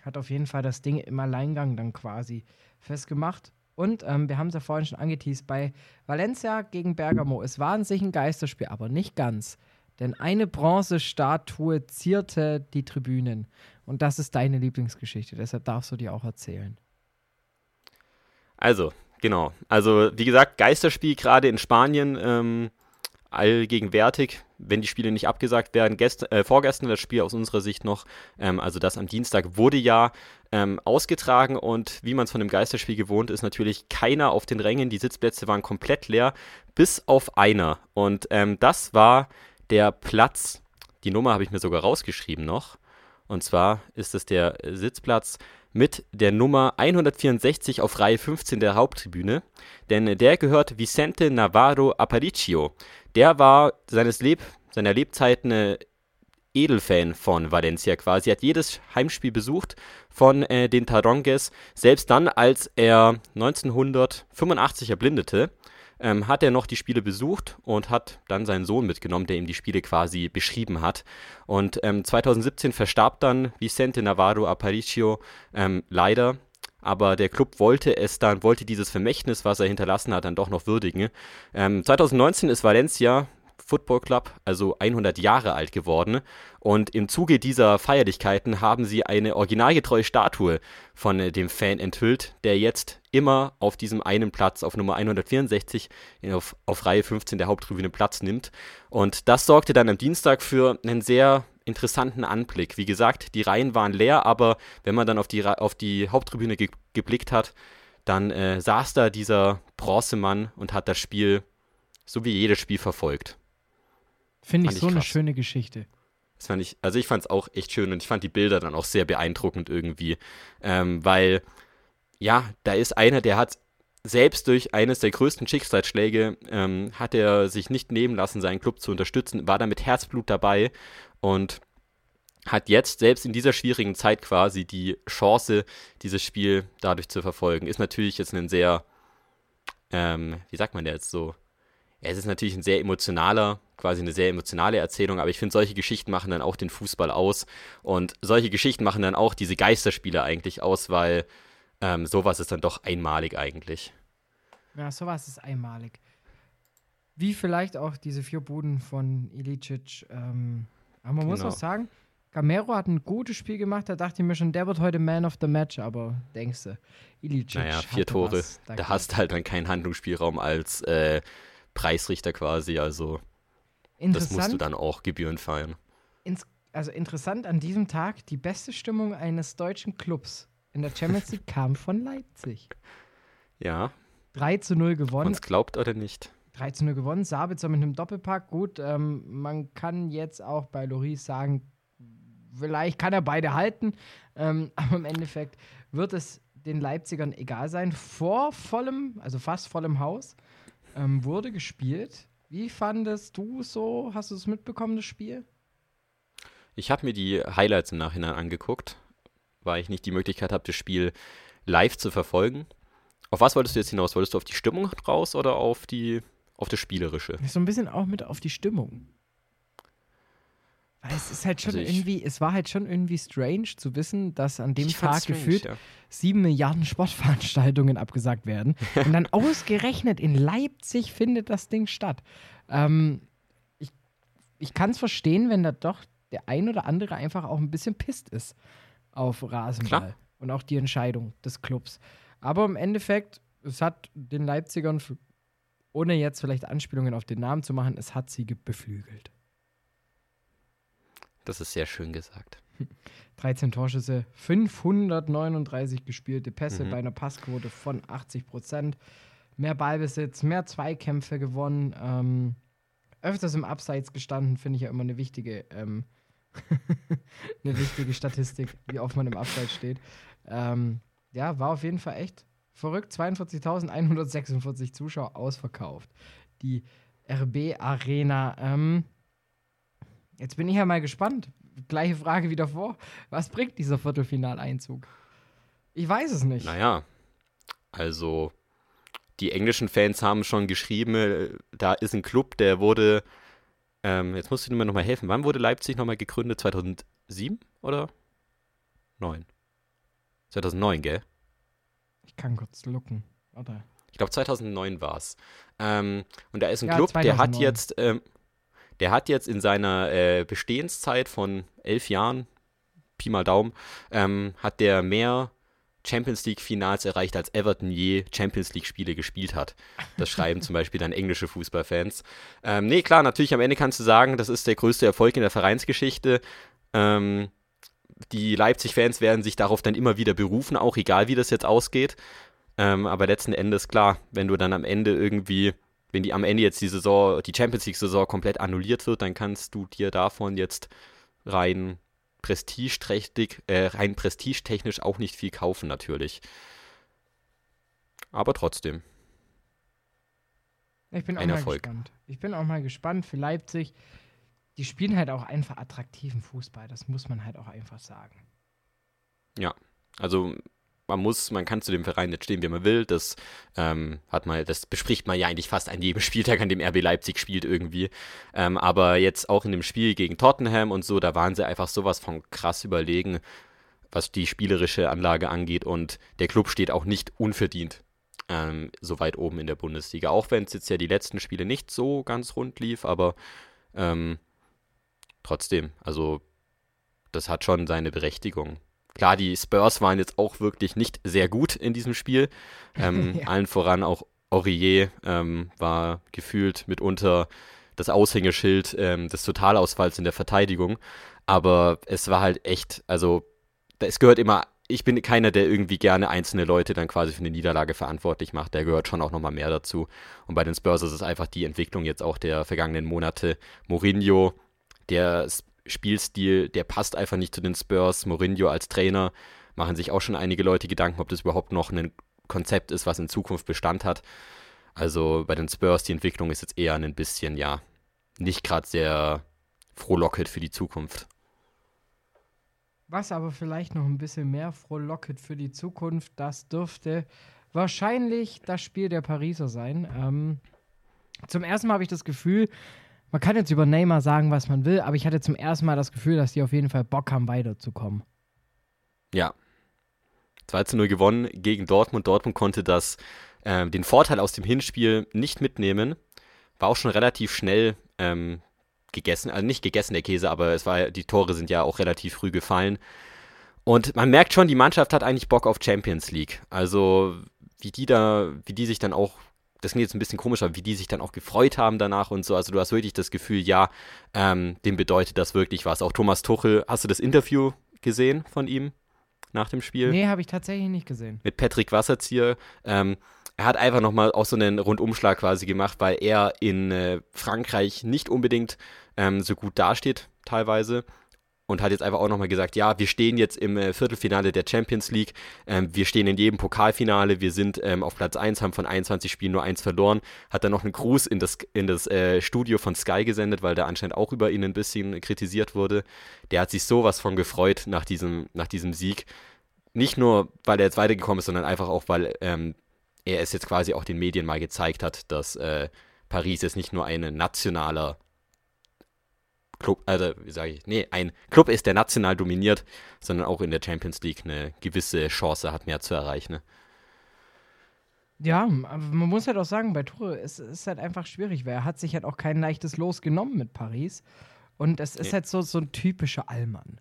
Speaker 3: hat auf jeden Fall das Ding im Alleingang dann quasi festgemacht. Und ähm, wir haben es ja vorhin schon angeteased, bei Valencia gegen Bergamo. Es war an sich ein Geisterspiel, aber nicht ganz. Denn eine Bronzestatue zierte die Tribünen. Und das ist deine Lieblingsgeschichte, deshalb darfst du die auch erzählen.
Speaker 4: Also, genau. Also, wie gesagt, Geisterspiel gerade in Spanien, ähm, allgegenwärtig, wenn die Spiele nicht abgesagt werden. Gest äh, vorgestern das Spiel aus unserer Sicht noch, ähm, also das am Dienstag wurde ja ähm, ausgetragen und wie man es von dem Geisterspiel gewohnt ist, natürlich keiner auf den Rängen. Die Sitzplätze waren komplett leer, bis auf einer. Und ähm, das war der Platz, die Nummer habe ich mir sogar rausgeschrieben noch. Und zwar ist es der Sitzplatz mit der Nummer 164 auf Reihe 15 der Haupttribüne, denn der gehört Vicente Navarro Aparicio. Der war seines Leb seiner Lebzeiten äh, Edelfan von Valencia quasi. Er hat jedes Heimspiel besucht von äh, den Taronges. Selbst dann, als er 1985 erblindete, ähm, hat er noch die Spiele besucht und hat dann seinen Sohn mitgenommen, der ihm die Spiele quasi beschrieben hat. Und ähm, 2017 verstarb dann Vicente Navarro Aparicio ähm, leider. Aber der Club wollte es dann, wollte dieses Vermächtnis, was er hinterlassen hat, dann doch noch würdigen. 2019 ähm, ist Valencia Football Club, also 100 Jahre alt geworden. Und im Zuge dieser Feierlichkeiten haben sie eine originalgetreue Statue von äh, dem Fan enthüllt, der jetzt immer auf diesem einen Platz, auf Nummer 164, auf, auf Reihe 15 der Haupttribüne Platz nimmt. Und das sorgte dann am Dienstag für einen sehr interessanten Anblick. Wie gesagt, die Reihen waren leer, aber wenn man dann auf die, auf die Haupttribüne ge geblickt hat, dann äh, saß da dieser Bronzemann und hat das Spiel so wie jedes Spiel verfolgt.
Speaker 3: Finde ich so krass. eine schöne Geschichte.
Speaker 4: Das fand ich, also ich fand es auch echt schön und ich fand die Bilder dann auch sehr beeindruckend irgendwie, ähm, weil ja, da ist einer, der hat selbst durch eines der größten Schicksalsschläge ähm, hat er sich nicht nehmen lassen, seinen Club zu unterstützen, war da mit Herzblut dabei und hat jetzt selbst in dieser schwierigen Zeit quasi die Chance, dieses Spiel dadurch zu verfolgen. Ist natürlich jetzt ein sehr, ähm, wie sagt man der jetzt so? Es ist natürlich ein sehr emotionaler quasi eine sehr emotionale Erzählung, aber ich finde, solche Geschichten machen dann auch den Fußball aus und solche Geschichten machen dann auch diese Geisterspiele eigentlich aus, weil ähm, sowas ist dann doch einmalig eigentlich.
Speaker 3: Ja, sowas ist einmalig. Wie vielleicht auch diese vier Buden von Ilicic. Ähm, aber man genau. muss auch sagen, Gamero hat ein gutes Spiel gemacht. Da dachte ich mir schon, der wird heute Man of the Match. Aber denkst du,
Speaker 4: Ilicic. Naja, vier Tore. Da hast du halt dann keinen Handlungsspielraum als äh, Preisrichter quasi. Also das musst du dann auch Gebühren feiern.
Speaker 3: Ins, also interessant an diesem Tag, die beste Stimmung eines deutschen Clubs in der Champions League kam von Leipzig. (laughs)
Speaker 4: Ja.
Speaker 3: 3 zu 0 gewonnen.
Speaker 4: Uns glaubt oder nicht.
Speaker 3: 3 zu 0 gewonnen. Sabitzer mit einem Doppelpack. Gut, ähm, man kann jetzt auch bei Loris sagen, vielleicht kann er beide halten. Ähm, (laughs) aber im Endeffekt wird es den Leipzigern egal sein. Vor vollem, also fast vollem Haus, ähm, wurde gespielt. Wie fandest du so? Hast du es mitbekommen, das Spiel?
Speaker 4: Ich habe mir die Highlights im Nachhinein angeguckt, weil ich nicht die Möglichkeit habe, das Spiel live zu verfolgen. Auf was wolltest du jetzt hinaus? Wolltest du auf die Stimmung raus oder auf die auf das Spielerische?
Speaker 3: So ein bisschen auch mit auf die Stimmung. Weil es ist halt schon also irgendwie, es war halt schon irgendwie strange zu wissen, dass an dem Tag strange, gefühlt ja. sieben Milliarden Sportveranstaltungen abgesagt werden. und dann ausgerechnet in Leipzig findet das Ding statt. Ähm, ich ich kann es verstehen, wenn da doch der ein oder andere einfach auch ein bisschen pisst ist auf Rasenball. Klar. Und auch die Entscheidung des Clubs. Aber im Endeffekt, es hat den Leipzigern, ohne jetzt vielleicht Anspielungen auf den Namen zu machen, es hat sie beflügelt.
Speaker 4: Das ist sehr schön gesagt. (laughs)
Speaker 3: 13 Torschüsse, 539 gespielte Pässe mhm. bei einer Passquote von 80 Prozent. Mehr Ballbesitz, mehr Zweikämpfe gewonnen. Ähm, öfters im Abseits gestanden, finde ich ja immer eine wichtige, ähm, (laughs) eine wichtige Statistik, wie oft man im Abseits steht. Ähm, ja, war auf jeden Fall echt verrückt. 42.146 Zuschauer ausverkauft. Die RB Arena. Ähm, Jetzt bin ich ja mal gespannt. Gleiche Frage wie davor. Was bringt dieser Viertelfinaleinzug? Ich weiß es nicht.
Speaker 4: Naja, also die englischen Fans haben schon geschrieben, äh, da ist ein Club, der wurde, ähm, jetzt musst du mir nochmal helfen, wann wurde Leipzig nochmal gegründet? 2007 oder 9? 2009, gell?
Speaker 3: Ich kann kurz lucken. Warte.
Speaker 4: Ich glaube 2009 war es. Ähm, und da ist ein ja, Club, 2009. der hat jetzt, ähm, der hat jetzt in seiner äh, Bestehenszeit von elf Jahren, Pi mal Daumen, ähm, hat der mehr Champions League Finals erreicht, als Everton je Champions League Spiele gespielt hat. Das schreiben zum Beispiel dann englische Fußballfans. Ähm, nee, klar, natürlich am Ende kannst du sagen, das ist der größte Erfolg in der Vereinsgeschichte. Ähm, die Leipzig-Fans werden sich darauf dann immer wieder berufen, auch egal wie das jetzt ausgeht. Ähm, aber letzten Endes, klar, wenn du dann am Ende irgendwie wenn die am Ende jetzt die Saison, die Champions League-Saison komplett annulliert wird, dann kannst du dir davon jetzt rein prestigeträchtig, äh, rein prestigetechnisch auch nicht viel kaufen natürlich. Aber trotzdem.
Speaker 3: Ich bin auch
Speaker 4: Ein
Speaker 3: mal
Speaker 4: Erfolg.
Speaker 3: gespannt. Ich bin auch mal gespannt für Leipzig. Die spielen halt auch einfach attraktiven Fußball. Das muss man halt auch einfach sagen.
Speaker 4: Also man muss, man kann zu dem Verein nicht stehen, wie man will. Das ähm, hat man, das bespricht man ja eigentlich fast an jedem (laughs) Spieltag, an dem RB Leipzig spielt irgendwie. Ähm, aber jetzt auch in dem Spiel gegen Tottenham und so, da waren sie einfach sowas von krass überlegen, was die spielerische Anlage angeht. Und der Club steht auch nicht unverdient ähm, so weit oben in der Bundesliga. Auch wenn es jetzt ja die letzten Spiele nicht so ganz rund lief, aber ähm, trotzdem, also das hat schon seine Berechtigung. Klar, die Spurs waren jetzt auch wirklich nicht sehr gut in diesem Spiel. Ähm, (laughs)
Speaker 3: Ja.
Speaker 4: Allen voran auch Aurier ähm, war gefühlt mitunter das Aushängeschild ähm, des Totalausfalls in der Verteidigung. Aber es war halt echt, also es gehört immer, ich bin keiner, der irgendwie gerne einzelne Leute dann quasi für eine Niederlage verantwortlich macht. Da gehört schon auch nochmal mehr dazu. Und bei den Spurs ist es einfach die Entwicklung jetzt auch der vergangenen Monate. Mourinho, der Spielstil, der passt einfach nicht zu den Spurs. Mourinho als Trainer machen sich auch schon einige Leute Gedanken, ob das überhaupt noch ein Konzept ist, was in Zukunft Bestand hat. Also bei den Spurs, die Entwicklung ist jetzt eher ein bisschen, ja, nicht gerade sehr frohlockend für die Zukunft.
Speaker 3: Was aber vielleicht noch ein bisschen mehr frohlocket für die Zukunft, das dürfte wahrscheinlich das Spiel der Pariser sein. Ähm, zum ersten Mal habe ich das Gefühl, man kann jetzt über Neymar sagen, was man will, aber ich hatte zum ersten Mal das Gefühl, dass die auf jeden Fall Bock haben, weiterzukommen.
Speaker 4: Ja. 2 zu 0 gewonnen gegen Dortmund. Dortmund konnte das, ähm, den Vorteil aus dem Hinspiel nicht mitnehmen. War auch schon relativ schnell ähm, gegessen, also nicht gegessen der Käse, aber es war, die Tore sind ja auch relativ früh gefallen. Und man merkt schon, die Mannschaft hat eigentlich Bock auf Champions League. Also wie die da, wie die sich dann auch, das klingt jetzt ein bisschen komisch, aber wie die sich dann auch gefreut haben danach und so. Also du hast wirklich das Gefühl, ja, ähm, dem bedeutet das wirklich was. Auch Thomas Tuchel, hast du das Interview gesehen von ihm nach dem Spiel?
Speaker 3: Nee, habe ich tatsächlich nicht gesehen.
Speaker 4: mit Patrick Wasserzieher. Ähm, er hat einfach nochmal auch so einen Rundumschlag quasi gemacht, weil er in äh, Frankreich nicht unbedingt ähm, so gut dasteht, teilweise. Und hat jetzt einfach auch nochmal gesagt, ja, wir stehen jetzt im äh, Viertelfinale der Champions League, ähm, wir stehen in jedem Pokalfinale, wir sind ähm, auf Platz 1, haben von 21 Spielen nur eins verloren. Hat dann noch einen Gruß in das, in das äh, Studio von Sky gesendet, weil der anscheinend auch über ihn ein bisschen kritisiert wurde. Der hat sich sowas von gefreut nach diesem, nach diesem Sieg nicht nur, weil er jetzt weitergekommen ist, sondern einfach auch, weil ähm, er es jetzt quasi auch den Medien mal gezeigt hat, dass äh, Paris jetzt nicht nur ein nationaler Club, also wie sage ich, nee, ein Club ist, der national dominiert, sondern auch in der Champions League eine gewisse Chance hat, mehr zu erreichen. Ne?
Speaker 3: Ja, aber man muss halt auch sagen, bei Tore ist es halt einfach schwierig, weil er hat sich halt auch kein leichtes Los genommen mit Paris. Und es ist
Speaker 4: Nee.
Speaker 3: halt so, so ein typischer Allmann.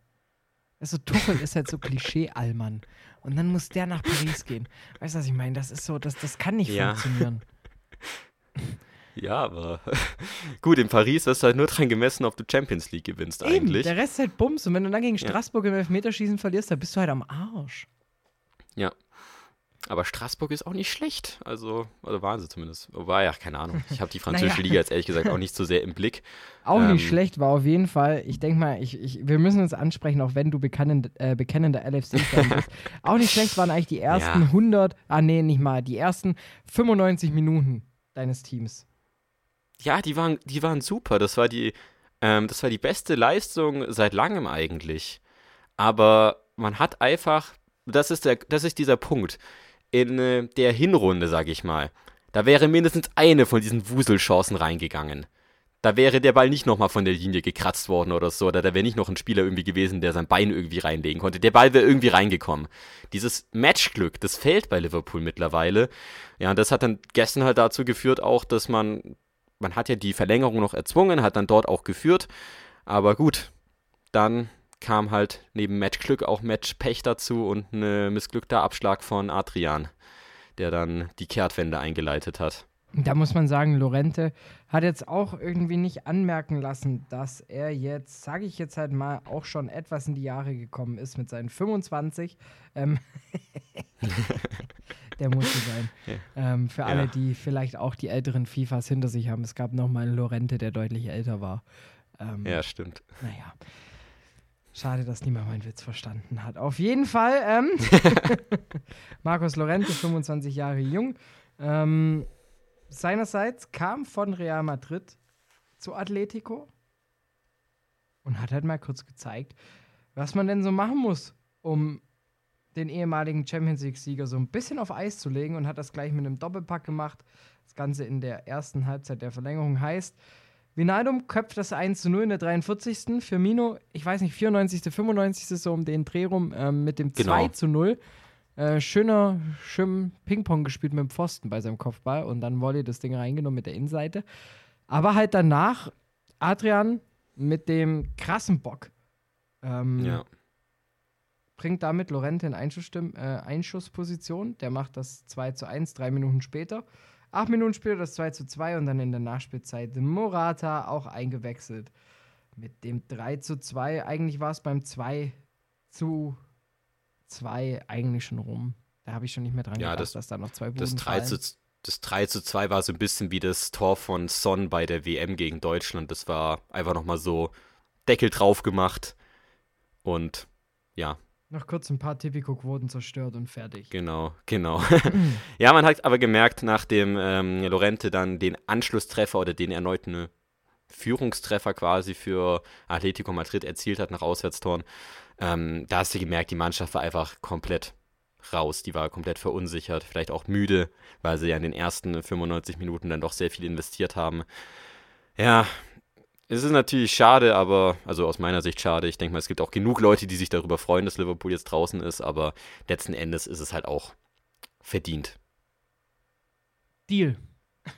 Speaker 3: Also Tuchel ist halt so Klischee-Allmann. Und dann muss der nach Paris gehen. Weißt du, was ich meine? Das ist so, das, das kann nicht
Speaker 4: Ja.
Speaker 3: funktionieren. (laughs)
Speaker 4: Ja, aber (laughs) gut, in Paris wirst du halt nur dran gemessen, ob du Champions League gewinnst
Speaker 3: Eben,
Speaker 4: eigentlich.
Speaker 3: der Rest ist halt Bums. Und wenn du dann gegen
Speaker 4: Ja.
Speaker 3: Straßburg im Elfmeterschießen verlierst, dann bist du halt am Arsch.
Speaker 4: Aber Straßburg ist auch nicht schlecht. Also, also waren sie zumindest. Wobei, ja, keine Ahnung. Ich habe die (laughs) französische
Speaker 3: Naja.
Speaker 4: Liga jetzt ehrlich gesagt auch (laughs) nicht so sehr im Blick.
Speaker 3: Auch nicht
Speaker 4: Ähm.
Speaker 3: schlecht, war auf jeden Fall, ich denke mal, ich, ich, wir müssen uns ansprechen, auch wenn du bekennend, äh, bekennender LFC-Fan bist. Auch nicht schlecht waren eigentlich die ersten
Speaker 4: Ja.
Speaker 3: 100, ah nee, nicht mal, die ersten 95 Minuten deines Teams.
Speaker 4: Ja, die waren, die waren super. Das war die, ähm, das war die beste Leistung seit langem eigentlich. Aber man hat einfach, das ist der, das ist dieser Punkt. In äh, der Hinrunde, sag ich mal, da wäre mindestens eine von diesen Wuselchancen reingegangen. Da wäre der Ball nicht nochmal von der Linie gekratzt worden oder so, oder da wäre nicht noch ein Spieler irgendwie gewesen, der sein Bein irgendwie reinlegen konnte. Der Ball wäre irgendwie reingekommen. Dieses Matchglück, das fehlt bei Liverpool mittlerweile. Ja, und das hat dann gestern halt dazu geführt auch, dass man man hat ja die Verlängerung noch erzwungen, hat dann dort auch geführt. Aber gut, dann kam halt neben Matchglück auch Matchpech dazu und ein missglückter Abschlag von Adrian, der dann die Kehrtwende eingeleitet hat.
Speaker 3: Da muss man sagen, Lorente hat jetzt auch irgendwie nicht anmerken lassen, dass er jetzt, sage ich jetzt halt mal, auch schon etwas in die Jahre gekommen ist mit seinen 25. Ähm (laughs) (laughs) der musste sein. Ähm, für alle,
Speaker 4: Ja.
Speaker 3: die vielleicht auch die älteren FIFAs hinter sich haben. Es gab noch mal einen Lorente, der deutlich älter war. Ähm,
Speaker 4: Ja, stimmt.
Speaker 3: Naja. Schade, dass niemand meinen Witz verstanden hat. Auf jeden Fall, ähm, (laughs) Marcos Lorente, 25 Jahre jung. Ähm, seinerseits kam von Real Madrid zu Atletico und hat halt mal kurz gezeigt, was man denn so machen muss, um den ehemaligen Champions League-Sieger so ein bisschen auf Eis zu legen und hat das gleich mit einem Doppelpack gemacht. Das Ganze in der ersten Halbzeit der Verlängerung heißt, Vinaldum köpft das 1 zu 0 in der 43. Firmino, ich weiß nicht, 94., 95. so um den Dreh rum ähm, mit dem
Speaker 4: Genau.
Speaker 3: 2 zu 0. Äh, schöner, schön Ping-Pong gespielt mit dem Pfosten bei seinem Kopfball und dann Volley das Ding reingenommen mit der Innenseite. Aber halt danach Adrian mit dem krassen Bock. Ähm,
Speaker 4: Ja.
Speaker 3: Bringt damit Lorente in Einschussstimm, äh, Einschussposition. Der macht das 2 zu 1, drei Minuten später. Acht Minuten später das 2 zu 2 und dann in der Nachspielzeit Morata auch eingewechselt. Mit dem 3 zu 2. Eigentlich war es beim 2 zu 2 eigentlich schon rum. Da habe ich schon nicht mehr dran
Speaker 4: Ja,
Speaker 3: gedacht,
Speaker 4: das-
Speaker 3: dass da noch zwei Buden
Speaker 4: Das 3, zu, das 3 zu 2 war so ein bisschen wie das Tor von Son bei der WM gegen Deutschland. Das war einfach nochmal so Deckel drauf gemacht. Und ja,
Speaker 3: Noch kurz ein paar Tipico-Quoten zerstört und fertig.
Speaker 4: genau, genau. (laughs) (laughs) ja, man hat aber gemerkt, nachdem ähm, Lorente dann den Anschlusstreffer oder den erneuten Führungstreffer quasi für Atletico Madrid erzielt hat nach Auswärtstoren, ähm, da hast du gemerkt, die Mannschaft war einfach komplett raus. Die war komplett verunsichert, vielleicht auch müde, weil sie ja in den ersten 95 Minuten dann doch sehr viel investiert haben. Ja, es ist natürlich schade, aber, also aus meiner Sicht schade. Ich denke mal, es gibt auch genug Leute, die sich darüber freuen, dass Liverpool jetzt draußen ist, aber letzten Endes ist es halt auch verdient.
Speaker 3: Deal.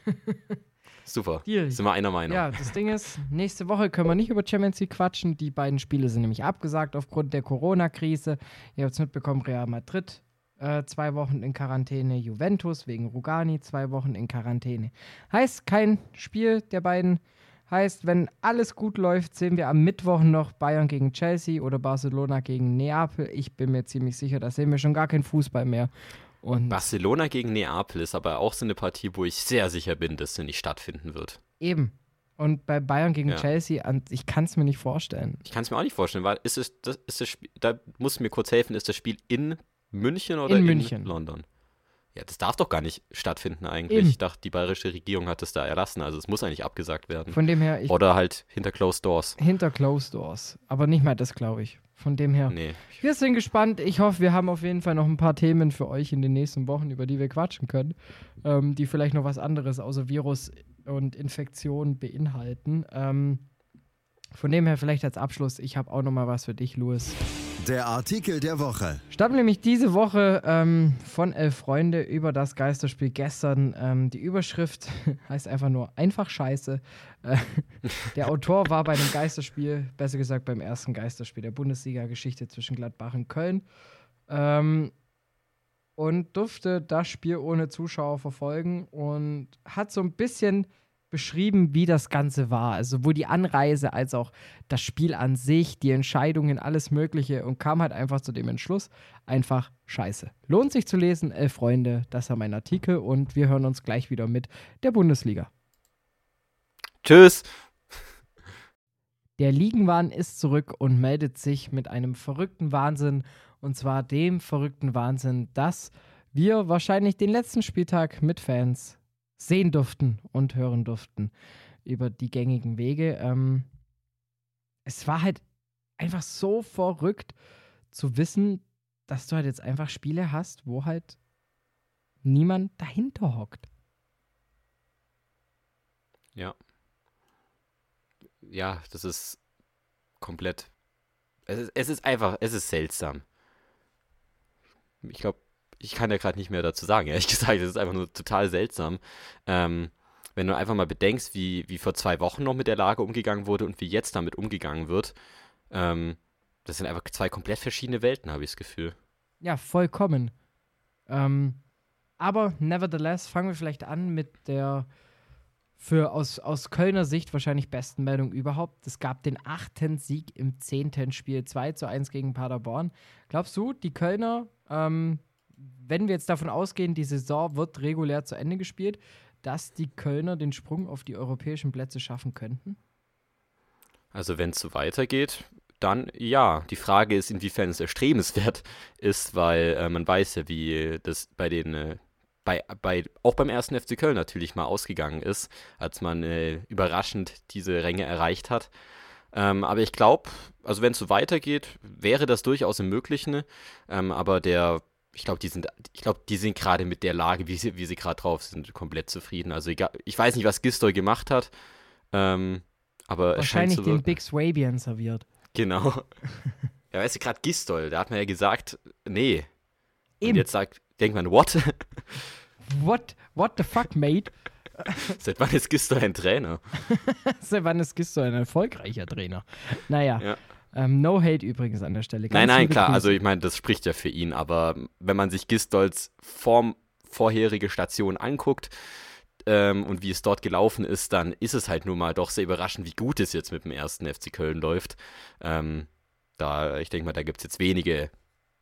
Speaker 3: (laughs)
Speaker 4: Super.
Speaker 3: Deal.
Speaker 4: Sind wir einer Meinung.
Speaker 3: Ja, das Ding ist, nächste Woche können wir nicht über Champions League quatschen. Die beiden Spiele sind nämlich abgesagt aufgrund der Corona-Krise. Ihr habt es mitbekommen, Real Madrid äh, zwei Wochen in Quarantäne, Juventus wegen Rugani zwei Wochen in Quarantäne. Heißt kein Spiel der beiden. Heißt, wenn alles gut läuft, sehen wir am Mittwoch noch Bayern gegen Chelsea oder Barcelona gegen Neapel. Ich bin mir ziemlich sicher, da sehen wir schon gar keinen Fußball mehr. Und
Speaker 4: Barcelona gegen Neapel ist aber auch so eine Partie, wo ich sehr sicher bin, dass sie nicht stattfinden wird.
Speaker 3: eben. Und bei Bayern gegen
Speaker 4: Ja.
Speaker 3: Chelsea, ich kann es mir nicht vorstellen.
Speaker 4: Ich kann es mir auch nicht vorstellen, weil ist es, das, ist das Spiel, da muss mir kurz helfen, ist das Spiel in München oder
Speaker 3: In
Speaker 4: in,
Speaker 3: München.
Speaker 4: London? Ja, das darf doch gar nicht stattfinden eigentlich.
Speaker 3: Eben.
Speaker 4: Ich dachte, die bayerische Regierung hat es da erlassen, also es muss eigentlich abgesagt werden.
Speaker 3: Von dem her, ich
Speaker 4: Oder halt hinter Closed Doors.
Speaker 3: hinter Closed Doors. Aber nicht mal das, glaube ich. Von dem her.
Speaker 4: Nee.
Speaker 3: Wir sind gespannt. Ich hoffe, wir haben auf jeden Fall noch ein paar Themen für euch in den nächsten Wochen, über die wir quatschen können, ähm, die vielleicht noch was anderes außer Virus und Infektion beinhalten. Ähm, von dem her vielleicht als Abschluss, ich habe auch noch mal was für dich, Louis.
Speaker 2: Der Artikel der Woche.
Speaker 3: Stammt nämlich diese Woche ähm, von Elf Freunde über das Geisterspiel gestern. Ähm, die Überschrift (laughs) heißt einfach nur einfach scheiße. Äh, (laughs) der Autor war bei dem Geisterspiel, besser gesagt beim ersten Geisterspiel der Bundesliga-Geschichte zwischen Gladbach und Köln. Ähm, und durfte das Spiel ohne Zuschauer verfolgen und hat so ein bisschen beschrieben, wie das Ganze war. Also sowohl die Anreise als auch das Spiel an sich, die Entscheidungen, alles Mögliche und kam halt einfach zu dem Entschluss, einfach scheiße. Lohnt sich zu lesen, elf Freunde, das war mein Artikel und wir hören uns gleich wieder mit der Bundesliga.
Speaker 4: Tschüss.
Speaker 3: Der Ligenwahn ist zurück und meldet sich mit einem verrückten Wahnsinn. Und zwar dem verrückten Wahnsinn, dass wir wahrscheinlich den letzten Spieltag mit Fans sehen durften und hören durften über die gängigen Wege. Ähm, es war halt einfach so verrückt zu wissen, dass du halt jetzt einfach Spiele hast, wo halt niemand dahinter hockt.
Speaker 4: Ja. Ja, das ist komplett. Es ist, es ist einfach, es ist seltsam. Ich glaube, ich kann ja gerade nicht mehr dazu sagen, (laughs) ehrlich gesagt. Es ist einfach nur total seltsam. Ähm, wenn du einfach mal bedenkst, wie, wie vor zwei Wochen noch mit der Lage umgegangen wurde und wie jetzt damit umgegangen wird, ähm, das sind einfach zwei komplett verschiedene Welten, habe ich das Gefühl.
Speaker 3: Ja, vollkommen. Ähm, aber nevertheless, fangen wir vielleicht an mit der für aus, aus Kölner Sicht wahrscheinlich besten Meldung überhaupt. Es gab den achten Sieg im zehnten Spiel, 2 zu 1 gegen Paderborn. Glaubst du, die Kölner, ähm, wenn wir jetzt davon ausgehen, die Saison wird regulär zu Ende gespielt, dass die Kölner den Sprung auf die europäischen Plätze schaffen könnten?
Speaker 4: Also wenn es so weitergeht, dann ja, die Frage ist, inwiefern es erstrebenswert (laughs) ist, weil äh, man weiß ja, wie das bei den, äh, bei, bei, auch beim ersten FC Köln natürlich mal ausgegangen ist, als man äh, überraschend diese Ränge erreicht hat. Ähm, aber ich glaube, also wenn es so weitergeht, wäre das durchaus im Möglichen. Ähm, aber der, ich glaube, die sind, ich glaube, die sind gerade mit der Lage, wie sie, wie sie gerade drauf sind, komplett zufrieden. Also egal, ich weiß nicht, was Gistol gemacht hat. Ähm, aber
Speaker 3: Wahrscheinlich
Speaker 4: so
Speaker 3: den Big Swabian serviert.
Speaker 4: Genau. (laughs) ja, weißt du, gerade Gistol, da hat man ja gesagt, nee. Und
Speaker 3: Eben.
Speaker 4: jetzt sagt, denkt man, what? (laughs)
Speaker 3: What, what the fuck, mate? (laughs)
Speaker 4: Seit wann ist Gistol ein Trainer?
Speaker 3: Seit wann ist Gisto ein erfolgreicher Trainer? Naja,
Speaker 4: Ja.
Speaker 3: Ähm, no hate übrigens an der Stelle.
Speaker 4: Nein,
Speaker 3: Ganz
Speaker 4: nein,
Speaker 3: liebe
Speaker 4: klar,
Speaker 3: Grüße.
Speaker 4: also ich meine, das spricht ja für ihn, aber wenn man sich Gistols Form, vorherige Station anguckt ähm, und wie es dort gelaufen ist, dann ist es halt nun mal doch sehr überraschend, wie gut es jetzt mit dem ersten FC Köln läuft. Ähm, da, ich denke mal, da gibt es jetzt wenige,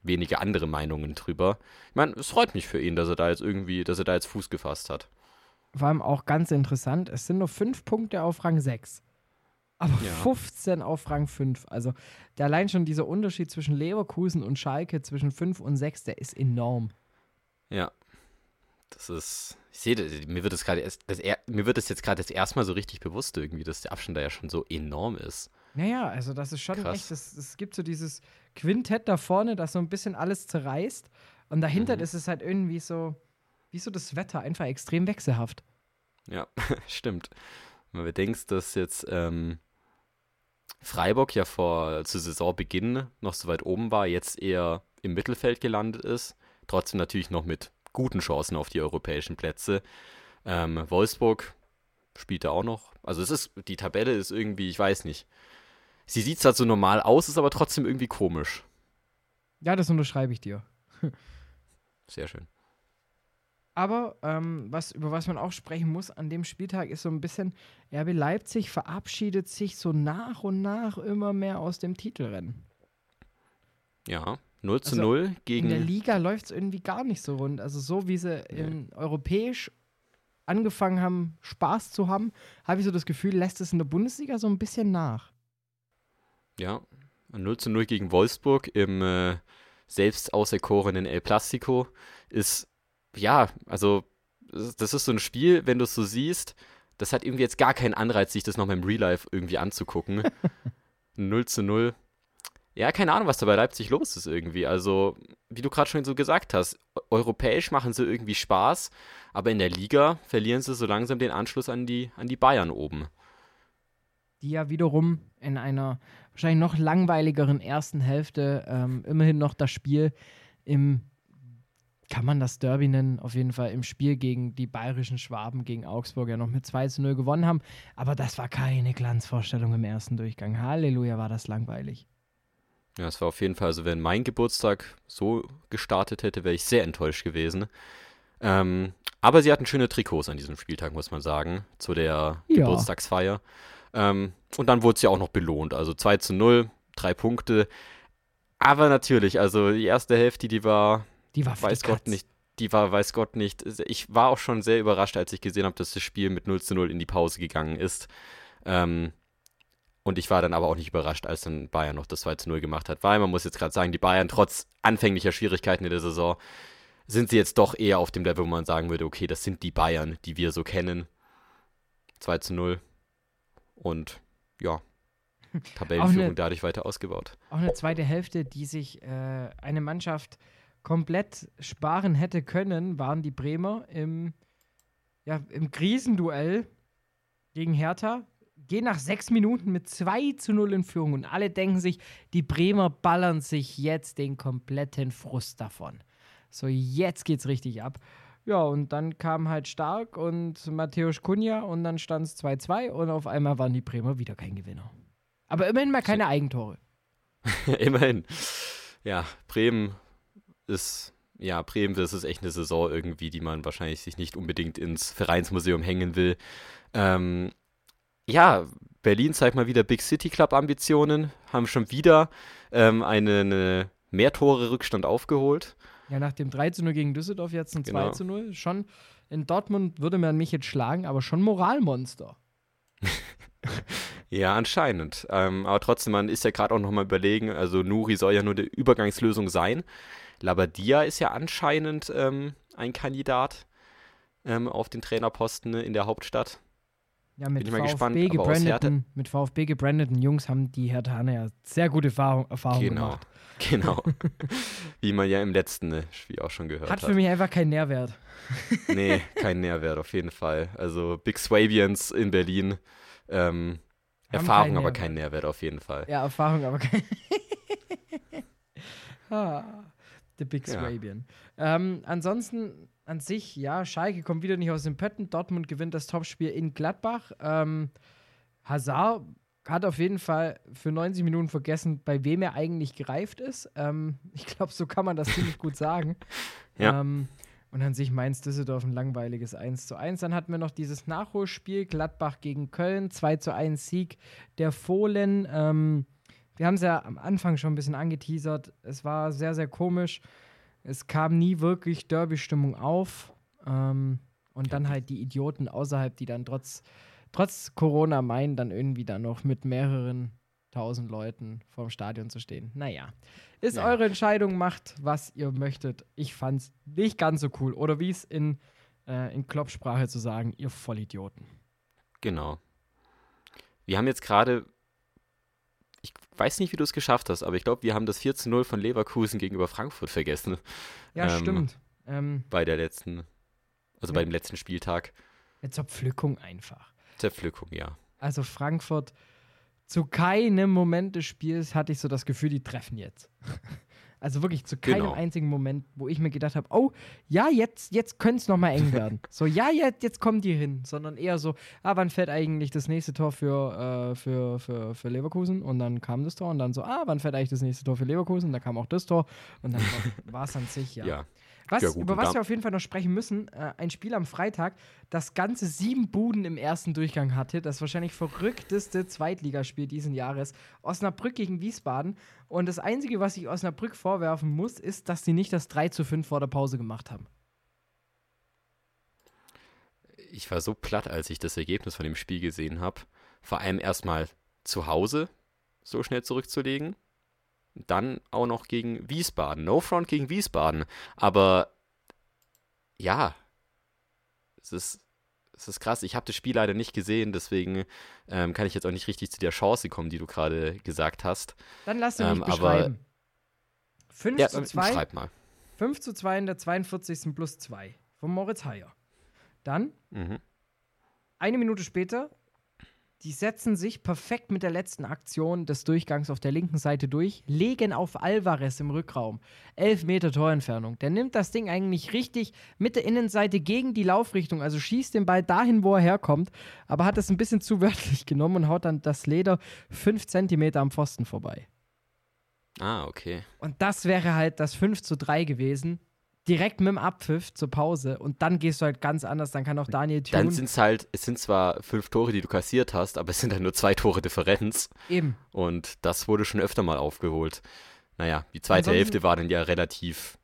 Speaker 4: wenige andere Meinungen drüber. Ich meine, es freut mich für ihn, dass er da jetzt irgendwie, dass er da jetzt Fuß gefasst hat.
Speaker 3: Vor allem auch ganz interessant, es sind nur fünf Punkte auf Rang 6. Aber
Speaker 4: Ja.
Speaker 3: 15 auf Rang 5. Also der allein schon dieser Unterschied zwischen Leverkusen und Schalke zwischen 5 und 6, der ist enorm.
Speaker 4: Ja. Das ist, ich sehe, das- mir wird es gerade erst, das, mir wird es jetzt gerade das erste Mal so richtig bewusst irgendwie, dass der Abstand da ja schon so enorm ist.
Speaker 3: Naja, also das ist schon
Speaker 4: Krass.
Speaker 3: echt, es, gibt so dieses Quintett da vorne, das so ein bisschen alles zerreißt. Und dahinter
Speaker 4: Mhm.
Speaker 3: ist es halt irgendwie so, wie so das Wetter, einfach extrem wechselhaft.
Speaker 4: Ja, (laughs) stimmt. Wenn man bedenkt, dass jetzt ähm, Freiburg ja vor zu Saisonbeginn noch so weit oben war, jetzt eher im Mittelfeld gelandet ist, trotzdem natürlich noch mit guten Chancen auf die europäischen Plätze. Ähm, Wolfsburg spielt da auch noch. Also es ist, die Tabelle ist irgendwie, ich weiß nicht. Sie sieht zwar so normal aus, ist aber trotzdem irgendwie komisch.
Speaker 3: Ja, das unterschreibe ich dir.
Speaker 4: Sehr schön.
Speaker 3: Aber ähm, was, über was man auch sprechen muss an dem Spieltag, ist so ein bisschen, RB Leipzig verabschiedet sich so nach und nach immer mehr aus dem Titelrennen.
Speaker 4: Ja, 0 zu
Speaker 3: Also,
Speaker 4: 0
Speaker 3: In der
Speaker 4: gegen.
Speaker 3: Liga läuft es irgendwie gar nicht so rund. Also so wie sie in europäisch angefangen haben, Spaß zu haben, habe ich so das Gefühl, lässt es in der Bundesliga so ein bisschen nach.
Speaker 4: Ja, 0 zu 0 gegen Wolfsburg im äh, selbst auserkorenen El Plastico ist, ja, also das ist so ein Spiel, wenn du es so siehst, das hat irgendwie jetzt gar keinen Anreiz, sich das nochmal im Real Life irgendwie anzugucken. (laughs) 0 zu 0. Ja, keine Ahnung, was da bei Leipzig los ist irgendwie. Also, wie du gerade schon so gesagt hast, eu- europäisch machen sie irgendwie Spaß, aber in der Liga verlieren sie so langsam den Anschluss an die, an die Bayern oben.
Speaker 3: Die ja wiederum in einer wahrscheinlich noch langweiligeren ersten Hälfte ähm, immerhin noch das Spiel im, kann man das Derby nennen, auf jeden Fall im Spiel gegen die bayerischen Schwaben gegen Augsburg ja noch mit 2 zu 0 gewonnen haben. Aber das war keine Glanzvorstellung im ersten Durchgang. Halleluja, war das langweilig.
Speaker 4: Ja, es war auf jeden Fall, also wenn mein Geburtstag so gestartet hätte, wäre ich sehr enttäuscht gewesen. Ähm, aber sie hatten schöne Trikots an diesem Spieltag, muss man sagen, zu der
Speaker 3: Ja.
Speaker 4: Geburtstagsfeier. Ähm, und dann wurde es ja auch noch belohnt. Also 2 zu 0, drei Punkte. Aber natürlich, also die erste Hälfte, die war,
Speaker 3: Die war für
Speaker 4: weiß
Speaker 3: die
Speaker 4: Gott nicht, die war, weiß Gott nicht. Ich war auch schon sehr überrascht, als ich gesehen habe, dass das Spiel mit 0 zu 0 in die Pause gegangen ist. Ähm, und ich war dann aber auch nicht überrascht, als dann Bayern noch das 2 zu 0 gemacht hat, weil man muss jetzt gerade sagen, die Bayern trotz anfänglicher Schwierigkeiten in der Saison sind sie jetzt doch eher auf dem Level, wo man sagen würde, okay, das sind die Bayern, die wir so kennen. 2 zu 0. Und ja, (laughs) Tabellenführung
Speaker 3: eine-
Speaker 4: dadurch weiter ausgebaut.
Speaker 3: Auch eine zweite Hälfte, die sich äh, eine Mannschaft komplett sparen hätte können, waren die Bremer im, ja, im Krisenduell gegen Hertha. Gehen nach sechs Minuten mit 2 zu 0 in Führung und alle denken sich, die Bremer ballern sich jetzt den kompletten Frust davon. So, jetzt geht's richtig ab. Ja, und dann kam halt Stark und Matthäus Kunja und dann stand es 2-2 und auf einmal waren die Bremer wieder kein Gewinner. Aber immerhin mal keine Eigentore. (laughs)
Speaker 4: Immerhin. Ja, Bremen ist, ja, Bremen, das ist echt eine Saison irgendwie, die man wahrscheinlich sich nicht unbedingt ins Vereinsmuseum hängen will. Ähm, ja, Berlin zeigt mal wieder Big City Club Ambitionen, haben schon wieder ähm, einen äh, Mehrtore-Rückstand aufgeholt.
Speaker 3: Ja, nach dem 3 zu 0 gegen Düsseldorf jetzt ein
Speaker 4: Genau.
Speaker 3: 2 zu 0. Schon in Dortmund würde man mich jetzt schlagen, aber schon Moralmonster. (laughs)
Speaker 4: Ja, anscheinend. Ähm, aber trotzdem, man ist ja gerade auch nochmal überlegen, also Nuri soll ja nur die Übergangslösung sein. Labadia ist ja anscheinend ähm, ein Kandidat ähm, auf den Trainerposten in der Hauptstadt.
Speaker 3: Ja, mit
Speaker 4: Bin ich mal
Speaker 3: VfB,
Speaker 4: gespannt,
Speaker 3: gebrandeten, mit VfB gebrandeten Jungs haben die Herthaner ja sehr gute Erfahrung, Erfahrung
Speaker 4: Genau,
Speaker 3: gemacht. (laughs)
Speaker 4: genau. (laughs) Wie man ja im letzten äh, Spiel auch schon gehört
Speaker 3: Hat
Speaker 4: hat.
Speaker 3: für mich einfach keinen Nährwert.
Speaker 4: Nee, (laughs) kein Nährwert auf jeden Fall. Also Big Swabians in Berlin. Ähm, Erfahrung,
Speaker 3: keinen
Speaker 4: aber
Speaker 3: Nährwert.
Speaker 4: kein Nährwert auf jeden Fall.
Speaker 3: Ja, Erfahrung, aber kein. ah, the Big
Speaker 4: Ja.
Speaker 3: Swabian. Ähm, ansonsten an sich, ja, Schalke kommt wieder nicht aus den Pötten. Dortmund gewinnt das Topspiel in Gladbach. Ähm, Hazard hat auf jeden Fall für 90 Minuten vergessen, bei wem er eigentlich gereift ist. Ähm, (laughs) ich glaube, so kann man das ziemlich gut sagen. (laughs)
Speaker 4: Ja.
Speaker 3: Ähm, und an sich Mainz Düsseldorf ein langweiliges 1 zu 1. Dann hatten wir noch dieses Nachholspiel, Gladbach gegen Köln, 2 zu 1 Sieg der Fohlen. Ähm, wir haben es ja am Anfang schon ein bisschen angeteasert. Es war sehr, sehr komisch. Es kam nie wirklich Derby-Stimmung auf. Ähm, und dann halt die Idioten außerhalb, die dann trotz, trotz Corona meinen, dann irgendwie dann noch mit mehreren tausend Leuten vorm Stadion zu stehen. Naja, ist
Speaker 4: Ja.
Speaker 3: eure Entscheidung, macht, was ihr möchtet. Ich fand's nicht ganz so cool. Oder wie es in, äh, in Kloppsprache zu sagen, ihr Vollidioten.
Speaker 4: Genau. Wir haben jetzt gerade, weiß nicht, wie du es geschafft hast, aber ich glaube, wir haben das 4 zu 0 von Leverkusen gegenüber Frankfurt vergessen
Speaker 3: Ja,
Speaker 4: Ähm,
Speaker 3: stimmt. Ähm,
Speaker 4: bei der letzten, also
Speaker 3: Ja.
Speaker 4: bei dem letzten Spieltag.
Speaker 3: eine Zerpflückung einfach.
Speaker 4: Zerpflückung, ja.
Speaker 3: Also Frankfurt, zu keinem Moment des Spiels hatte ich so das Gefühl, die treffen jetzt. Also wirklich zu keinem
Speaker 4: Genau.
Speaker 3: einzigen Moment, wo ich mir gedacht habe, oh, ja, jetzt, jetzt könnte es nochmal eng (laughs) werden. so, ja, jetzt, jetzt kommen die hin. Sondern eher so, ah, wann fällt eigentlich das nächste Tor für, äh, für, für, für Leverkusen? Und dann kam das Tor und dann so, ah, wann fällt eigentlich das nächste Tor für Leverkusen? Da kam auch das Tor und dann war es an sich, ja.
Speaker 4: Ja.
Speaker 3: Was,
Speaker 4: Ja,
Speaker 3: über was
Speaker 4: da-
Speaker 3: wir auf jeden Fall noch sprechen müssen, äh, ein Spiel am Freitag, das ganze sieben Buden im ersten Durchgang hatte, das wahrscheinlich verrückteste Zweitligaspiel diesen Jahres. Osnabrück gegen Wiesbaden. Und das Einzige, was ich Osnabrück vorwerfen muss, ist, dass sie nicht das 3 zu 5 vor der Pause gemacht haben.
Speaker 4: Ich war so platt, als ich das Ergebnis von dem Spiel gesehen habe. Vor allem erstmal zu Hause so schnell zurückzulegen. Dann auch noch gegen Wiesbaden. No Front gegen Wiesbaden. Aber ja, es ist, es ist krass. Ich habe das Spiel leider nicht gesehen, deswegen ähm, kann ich jetzt auch nicht richtig zu der Chance kommen, die du gerade gesagt hast.
Speaker 3: Dann lasst ihr mich
Speaker 4: Ähm, aber-
Speaker 3: beschreiben. 5
Speaker 4: Ja,
Speaker 3: zu 2,
Speaker 4: schreib mal.
Speaker 3: 5 zu 2 in der 42. plus 2 von Moritz Heyer. Dann
Speaker 4: Mhm.
Speaker 3: Eine Minute später, die setzen sich perfekt mit der letzten Aktion des Durchgangs auf der linken Seite durch, legen auf Alvarez im Rückraum. 11 Meter Torentfernung. Der nimmt das Ding eigentlich richtig mit der Innenseite gegen die Laufrichtung, also schießt den Ball dahin, wo er herkommt, aber hat es ein bisschen zu wörtlich (laughs) genommen und haut dann das Leder 5 Zentimeter am Pfosten vorbei.
Speaker 4: Ah, okay.
Speaker 3: Und das wäre halt das 5 zu 3 gewesen. Direkt mit dem Abpfiff zur Pause und dann gehst du halt ganz anders. Dann kann auch Daniel
Speaker 4: Dann
Speaker 3: Thune
Speaker 4: sind es halt, es sind zwar fünf Tore, die du kassiert hast, aber es sind halt nur zwei Tore Differenz.
Speaker 3: eben
Speaker 4: Und das wurde schon öfter mal aufgeholt. Naja, die zweite
Speaker 3: Ansonsten-
Speaker 4: Hälfte war dann ja relativ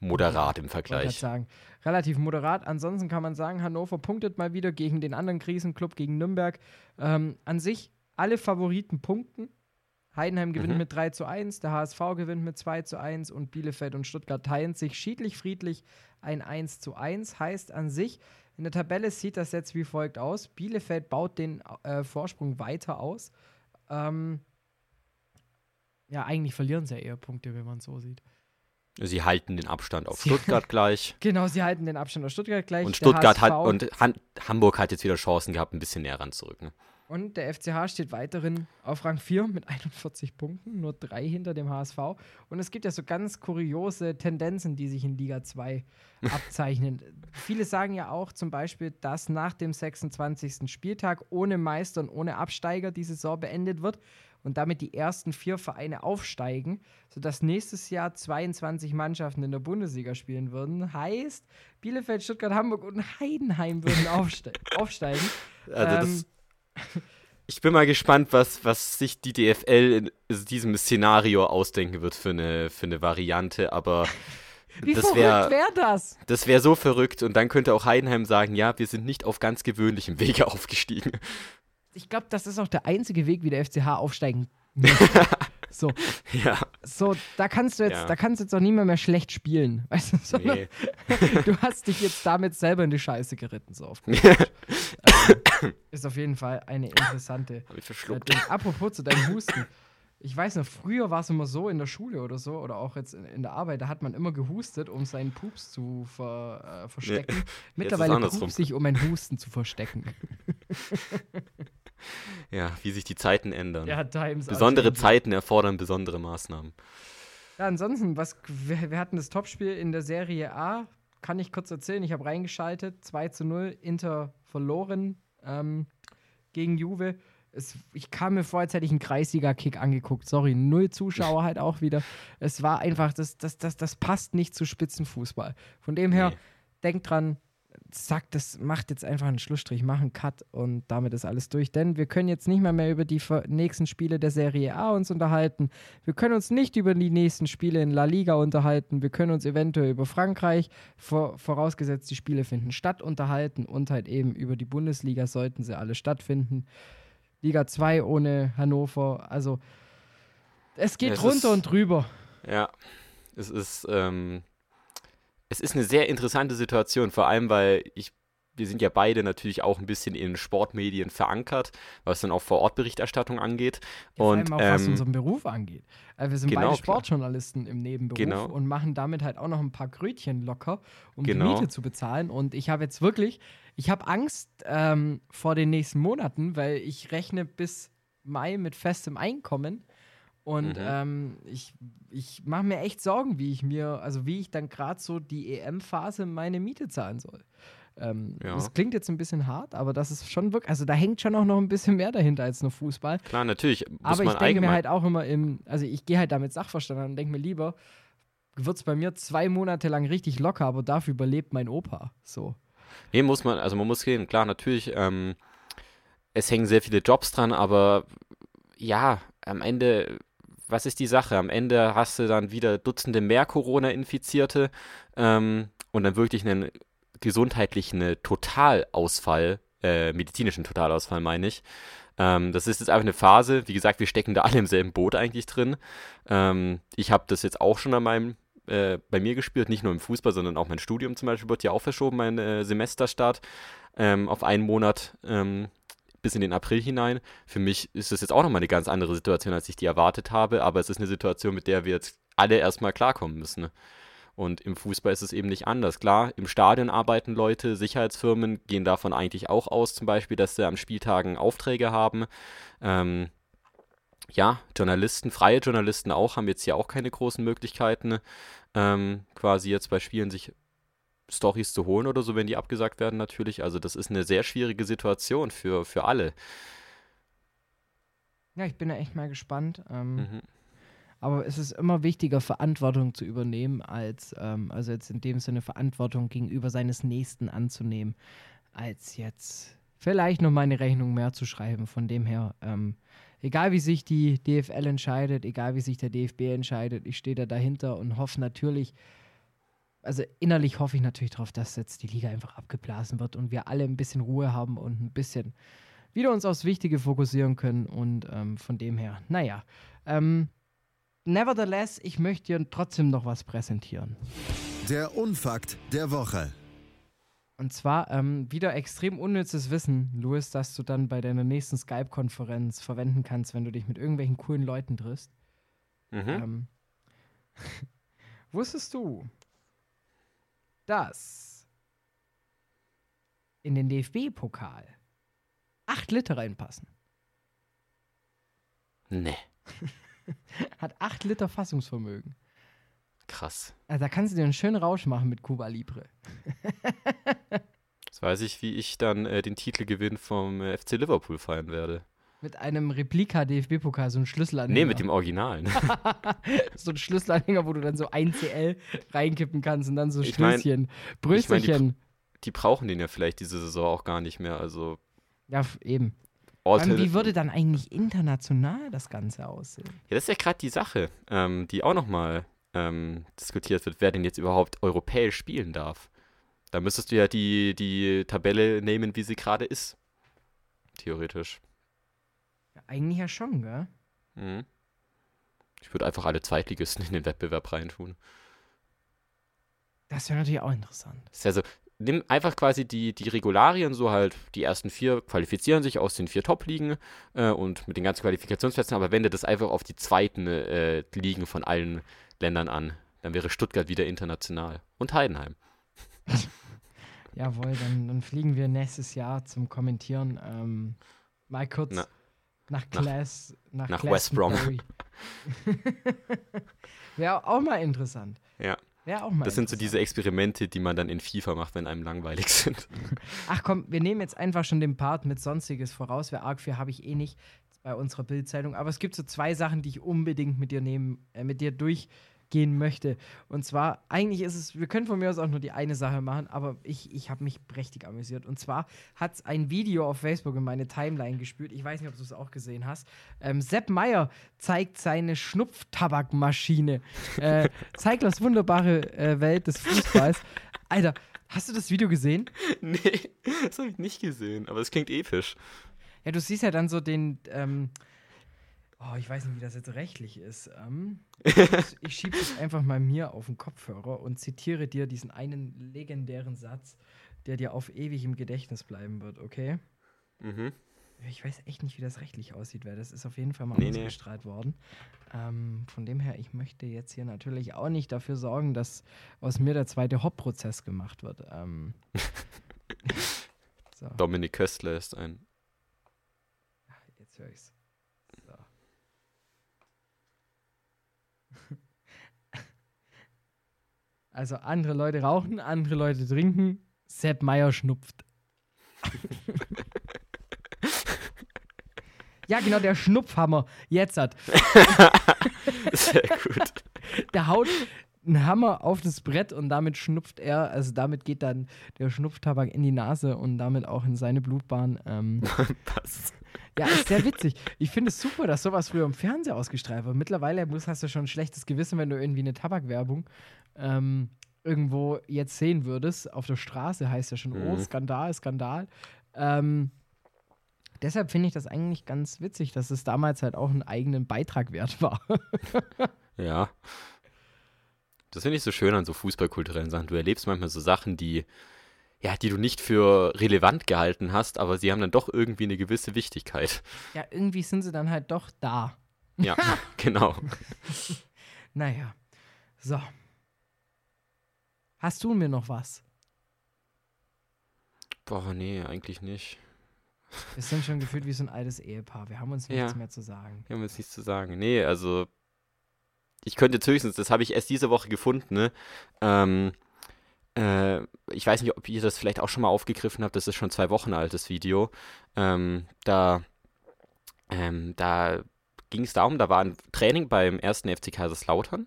Speaker 4: moderat im Vergleich.
Speaker 3: grad sagen. Relativ moderat. Ansonsten kann man sagen, Hannover punktet mal wieder gegen den anderen Krisenclub, gegen Nürnberg. Ähm, an sich alle Favoriten punkten. Heidenheim gewinnt
Speaker 4: Mhm.
Speaker 3: mit 3 zu 1, der HSV gewinnt mit 2 zu 1 und Bielefeld und Stuttgart teilen sich schiedlich friedlich ein 1 zu 1. Heißt an sich, in der Tabelle sieht das jetzt wie folgt aus. Bielefeld baut den äh, Vorsprung weiter aus. Ähm, ja, eigentlich verlieren sie ja eher Punkte, wenn man es so sieht.
Speaker 4: Sie halten den Abstand auf
Speaker 3: Sie-
Speaker 4: Stuttgart (laughs) gleich.
Speaker 3: Genau, sie halten den Abstand aus Stuttgart gleich.
Speaker 4: Und Stuttgart hat und Han Hamburg hat jetzt wieder Chancen gehabt, ein bisschen näher ranzurücken.
Speaker 3: Und der FCH steht weiterhin auf Rang 4 mit 41 Punkten, nur drei hinter dem HSV. Und es gibt ja so ganz kuriose Tendenzen, die sich in Liga 2 (laughs) abzeichnen. Viele sagen ja auch zum Beispiel, dass nach dem 26. Spieltag ohne Meister und ohne Absteiger die Saison beendet wird und damit die ersten vier Vereine aufsteigen, sodass nächstes Jahr 22 Mannschaften in der Bundesliga spielen würden. Heißt, Bielefeld, Stuttgart, Hamburg und Heidenheim würden (laughs) aufste aufsteigen.
Speaker 4: Also
Speaker 3: Ähm,
Speaker 4: das, ich bin mal gespannt, was, was sich die DFL in diesem Szenario ausdenken wird für eine, für eine Variante, aber (laughs)
Speaker 3: Wie
Speaker 4: das
Speaker 3: verrückt
Speaker 4: wäre
Speaker 3: wäre das?
Speaker 4: das wär so verrückt und dann könnte auch Heidenheim sagen, ja, wir sind nicht auf ganz gewöhnlichem Wege (laughs) aufgestiegen.
Speaker 3: ich glaube, das ist auch der einzige Weg, wie der FCH aufsteigen (laughs) so,
Speaker 4: Ja,
Speaker 3: so, da kannst du jetzt,
Speaker 4: Ja.
Speaker 3: da kannst du jetzt auch nie mehr, schlecht spielen. Weißt du,
Speaker 4: nee.
Speaker 3: du hast dich jetzt damit selber in die Scheiße geritten. So ähm, (coughs) ist auf jeden Fall eine interessante
Speaker 4: Hab ich
Speaker 3: äh,
Speaker 4: verschluckt.
Speaker 3: Ding. Apropos zu deinem Husten. Ich weiß noch, früher war es immer so in der Schule oder so, oder auch jetzt in, in der Arbeit, da hat man immer gehustet, um seinen Pups zu ver, äh, verstecken. Mittlerweile
Speaker 4: andersrum.
Speaker 3: pups ich, um meinen Husten zu verstecken. (laughs)
Speaker 4: Ja, wie sich die Zeiten ändern.
Speaker 3: Ja, Times
Speaker 4: Besondere. Zeiten erfordern besondere Maßnahmen.
Speaker 3: Ja, ansonsten, was, wir, wir hatten das Topspiel in der Serie A. Kann ich kurz erzählen. Ich habe reingeschaltet. 2 zu 0. Inter verloren ähm, gegen Juve. Es, ich kam mir vor, als hätte ich einen Kreisliga-Kick angeguckt. Sorry, null Zuschauer halt auch wieder. Es war einfach, das, das, das, das passt nicht zu Spitzenfußball. Von dem her,
Speaker 4: Nee.
Speaker 3: denkt dran, sagt, das macht jetzt einfach einen Schlussstrich, mach einen Cut und damit ist alles durch. Denn wir können jetzt nicht mal mehr über die nächsten Spiele der Serie A uns unterhalten. Wir können uns nicht über die nächsten Spiele in La Liga unterhalten. Wir können uns eventuell über Frankreich, vor, vorausgesetzt die Spiele finden statt, unterhalten und halt eben über die Bundesliga sollten sie alle stattfinden. Liga 2 ohne Hannover. Also es geht
Speaker 4: Es
Speaker 3: runter
Speaker 4: ist-
Speaker 3: und drüber.
Speaker 4: Ja, es ist, ähm, es ist eine sehr interessante Situation, vor allem weil ich, wir sind ja beide natürlich auch ein bisschen in Sportmedien verankert, was dann auch Vor-Ort-Berichterstattung angeht.
Speaker 3: Ja, vor
Speaker 4: und
Speaker 3: auch was
Speaker 4: ähm,
Speaker 3: unseren Beruf angeht. Also wir sind
Speaker 4: genau,
Speaker 3: beide
Speaker 4: klar.
Speaker 3: Sportjournalisten im Nebenberuf
Speaker 4: Genau.
Speaker 3: und machen damit halt auch noch ein paar Krötchen locker, um
Speaker 4: Genau.
Speaker 3: die Miete zu bezahlen. Und ich habe jetzt wirklich, ich habe Angst ähm, vor den nächsten Monaten, weil ich rechne bis Mai mit festem Einkommen. Und
Speaker 4: Mhm.
Speaker 3: ähm, ich, ich mache mir echt Sorgen, wie ich mir, also wie ich dann gerade so die EM-Phase meine Miete zahlen soll. Ähm,
Speaker 4: Ja.
Speaker 3: Das klingt jetzt ein bisschen hart, aber das ist schon wirklich, also da hängt schon auch noch ein bisschen mehr dahinter als nur Fußball.
Speaker 4: klar, natürlich muss
Speaker 3: Aber ich denke mir halt auch immer im, also ich gehe halt damit Sachverstand an und denke mir lieber, wird es bei mir zwei Monate lang richtig locker, aber dafür überlebt mein Opa. So.
Speaker 4: Nee, muss man, also man muss gehen, klar, natürlich, ähm, es hängen sehr viele Jobs dran, aber ja, am Ende, was ist die Sache? Am Ende hast du dann wieder Dutzende mehr Corona-Infizierte ähm, und dann wirklich einen gesundheitlichen Totalausfall, äh, medizinischen Totalausfall meine ich. Ähm, das ist jetzt einfach eine Phase, wie gesagt, wir stecken da alle im selben Boot eigentlich drin. Ähm, ich habe das jetzt auch schon an meinem äh, bei mir gespürt, nicht nur im Fußball, sondern auch mein Studium zum Beispiel wird ja auch verschoben, mein äh, Semesterstart ähm, auf einen Monat ähm, bis in den April hinein. Für mich ist das jetzt auch nochmal eine ganz andere Situation, als ich die erwartet habe, aber es ist eine Situation, mit der wir jetzt alle erstmal klarkommen müssen. Und im Fußball ist es eben nicht anders. Klar, im Stadion arbeiten Leute, Sicherheitsfirmen gehen davon eigentlich auch aus, zum Beispiel, dass sie am Spieltagen Aufträge haben. Ähm, ja, Journalisten, freie Journalisten auch, haben jetzt hier auch keine großen Möglichkeiten, ähm, quasi jetzt bei Spielen sich Stories zu holen oder so, wenn die abgesagt werden natürlich. Also das ist eine sehr schwierige Situation für, für alle.
Speaker 3: Ja, ich bin da echt mal gespannt. Ähm,
Speaker 4: Mhm.
Speaker 3: Aber es ist immer wichtiger, Verantwortung zu übernehmen, als, ähm, also jetzt in dem Sinne Verantwortung gegenüber seines Nächsten anzunehmen, als jetzt vielleicht noch mal eine Rechnung mehr zu schreiben. Von dem her, ähm, egal wie sich die DFL entscheidet, egal wie sich der DFB entscheidet, ich stehe da dahinter und hoffe natürlich, also innerlich hoffe ich natürlich darauf, dass jetzt die Liga einfach abgeblasen wird und wir alle ein bisschen Ruhe haben und ein bisschen wieder uns aufs Wichtige fokussieren können. Und ähm, von dem her, naja. Ähm, nevertheless, ich möchte dir trotzdem noch was präsentieren.
Speaker 2: Der Unfakt der Woche.
Speaker 3: Und zwar ähm, wieder extrem unnützes Wissen, Louis, das du dann bei deiner nächsten Skype-Konferenz verwenden kannst, wenn du dich mit irgendwelchen coolen Leuten triffst.
Speaker 4: Mhm.
Speaker 3: Ähm, (laughs) wusstest du, dass in den DFB-Pokal acht Liter reinpassen?
Speaker 4: Nee, (laughs)
Speaker 3: Hat acht Liter Fassungsvermögen.
Speaker 4: krass.
Speaker 3: Also da kannst du dir einen schönen Rausch machen mit Cuba Libre. (laughs)
Speaker 4: Jetzt weiß ich, wie ich dann äh, den Titelgewinn vom äh, FC Liverpool feiern werde.
Speaker 3: Mit einem Replika-DFB-Pokal, so ein Schlüsselanhänger.
Speaker 4: Nee, mit dem Originalen. (laughs)
Speaker 3: so ein Schlüsselanhänger, wo du dann so ein CL reinkippen kannst und dann so
Speaker 4: Ich mein-
Speaker 3: Stößchen.
Speaker 4: ich mein,
Speaker 3: Brösterchen.
Speaker 4: die brauchen den ja vielleicht diese Saison auch gar nicht mehr. Also
Speaker 3: ja, eben. Allem, wie würde dann eigentlich international das Ganze aussehen?
Speaker 4: Ja, das ist ja gerade die Sache, ähm, die auch nochmal ähm, diskutiert wird, wer denn jetzt überhaupt europäisch spielen darf. Da müsstest du ja die, die Tabelle nehmen, wie sie gerade ist. Theoretisch.
Speaker 3: Eigentlich ja schon, gell?
Speaker 4: Mhm. Ich würde einfach alle Zweitligisten in den Wettbewerb reintun.
Speaker 3: Das wäre natürlich auch interessant.
Speaker 4: Das ist ja so, nimm einfach quasi die, die Regularien, so halt die ersten vier qualifizieren sich aus den vier Top-Ligen äh, und mit den ganzen Qualifikationsplätzen, aber wende das einfach auf die zweiten äh, Ligen von allen Ländern an. Dann wäre Stuttgart wieder international. Und Heidenheim. (laughs)
Speaker 3: Jawohl, dann, dann fliegen wir nächstes Jahr zum Kommentieren ähm, mal kurz
Speaker 4: Na,
Speaker 3: nach Class, nach,
Speaker 4: nach West Brom. (laughs)
Speaker 3: Wäre auch mal interessant.
Speaker 4: Ja.
Speaker 3: Wäre auch mal
Speaker 4: Das sind so diese Experimente, die man dann in FIFA macht, wenn einem langweilig (laughs) sind.
Speaker 3: Ach komm, wir nehmen jetzt einfach schon den Part mit Sonstiges voraus. Wer arg für habe ich eh nicht bei unserer Bildzeitung. Aber es gibt so zwei Sachen, die ich unbedingt mit dir nehmen, äh, mit dir durchgehen möchte. Und zwar, eigentlich ist es, wir können von mir aus auch nur die eine Sache machen, aber ich, ich habe mich prächtig amüsiert. Und zwar hat es ein Video auf Facebook in meine Timeline gespült. Ich weiß nicht, ob du es auch gesehen hast. Ähm, Sepp Meier zeigt seine Schnupftabakmaschine. (laughs) äh, Zeiglers wunderbare äh, Welt des Fußballs. Alter, hast du das Video gesehen? (laughs)
Speaker 4: nee, das habe ich nicht gesehen, aber es klingt episch.
Speaker 3: Ja, du siehst ja dann so den, ähm, oh, ich weiß nicht, wie das jetzt rechtlich ist. Ähm, (laughs) ich schiebe es einfach mal mir auf den Kopfhörer und zitiere dir diesen einen legendären Satz, der dir auf ewig im Gedächtnis bleiben wird, okay?
Speaker 4: Mhm.
Speaker 3: Ich weiß echt nicht, wie das rechtlich aussieht, weil das ist auf jeden Fall mal
Speaker 4: Nee, nee.
Speaker 3: ausgestrahlt worden. Ähm, von dem her, ich möchte jetzt hier natürlich auch nicht dafür sorgen, dass aus mir der zweite Hop-Prozess gemacht wird. Ähm, (laughs) so.
Speaker 4: Dominik Köstler ist ein.
Speaker 3: Jetzt höre ich's. So. Also andere Leute rauchen, andere Leute trinken. Sepp Meier schnupft. (laughs) ja, genau, der Schnupfhammer. Jetzt hat. (laughs)
Speaker 4: Sehr gut.
Speaker 3: Der haut einen Hammer auf das Brett und damit schnupft er, also damit geht dann der Schnupftabak in die Nase und damit auch in seine Blutbahn. Ähm, (laughs)
Speaker 4: Passt.
Speaker 3: Ja, ist sehr witzig. Ich finde es super, dass sowas früher im Fernsehen ausgestrahlt wird. Mittlerweile muss, hast du schon ein schlechtes Gewissen, wenn du irgendwie eine Tabakwerbung ähm, irgendwo jetzt sehen würdest. Auf der Straße heißt ja schon, oh,
Speaker 4: Mhm.
Speaker 3: Skandal, Skandal. Ähm, deshalb finde ich das eigentlich ganz witzig, dass es damals halt auch einen eigenen Beitrag wert war. (laughs)
Speaker 4: Ja. Das finde ich so schön an so fußballkulturellen Sachen. Du erlebst manchmal so Sachen, die, ja, die du nicht für relevant gehalten hast, aber sie haben dann doch irgendwie eine gewisse Wichtigkeit.
Speaker 3: ja, irgendwie sind sie dann halt doch da.
Speaker 4: Ja, (laughs) genau.
Speaker 3: Naja. So. Hast du mir noch was?
Speaker 4: Boah, nee, eigentlich nicht.
Speaker 3: Wir sind schon gefühlt wie so ein altes Ehepaar. Wir haben uns
Speaker 4: Ja.
Speaker 3: nichts mehr zu sagen.
Speaker 4: Wir haben jetzt nichts zu sagen. Nee, also ich könnte jetzt höchstens, das habe ich erst diese Woche gefunden, ne? Ähm, äh, ich weiß nicht, ob ihr das vielleicht auch schon mal aufgegriffen habt, das ist schon zwei Wochen altes Video. Ähm, da ähm, da ging es darum, da war ein Training beim ersten FC Kaiserslautern.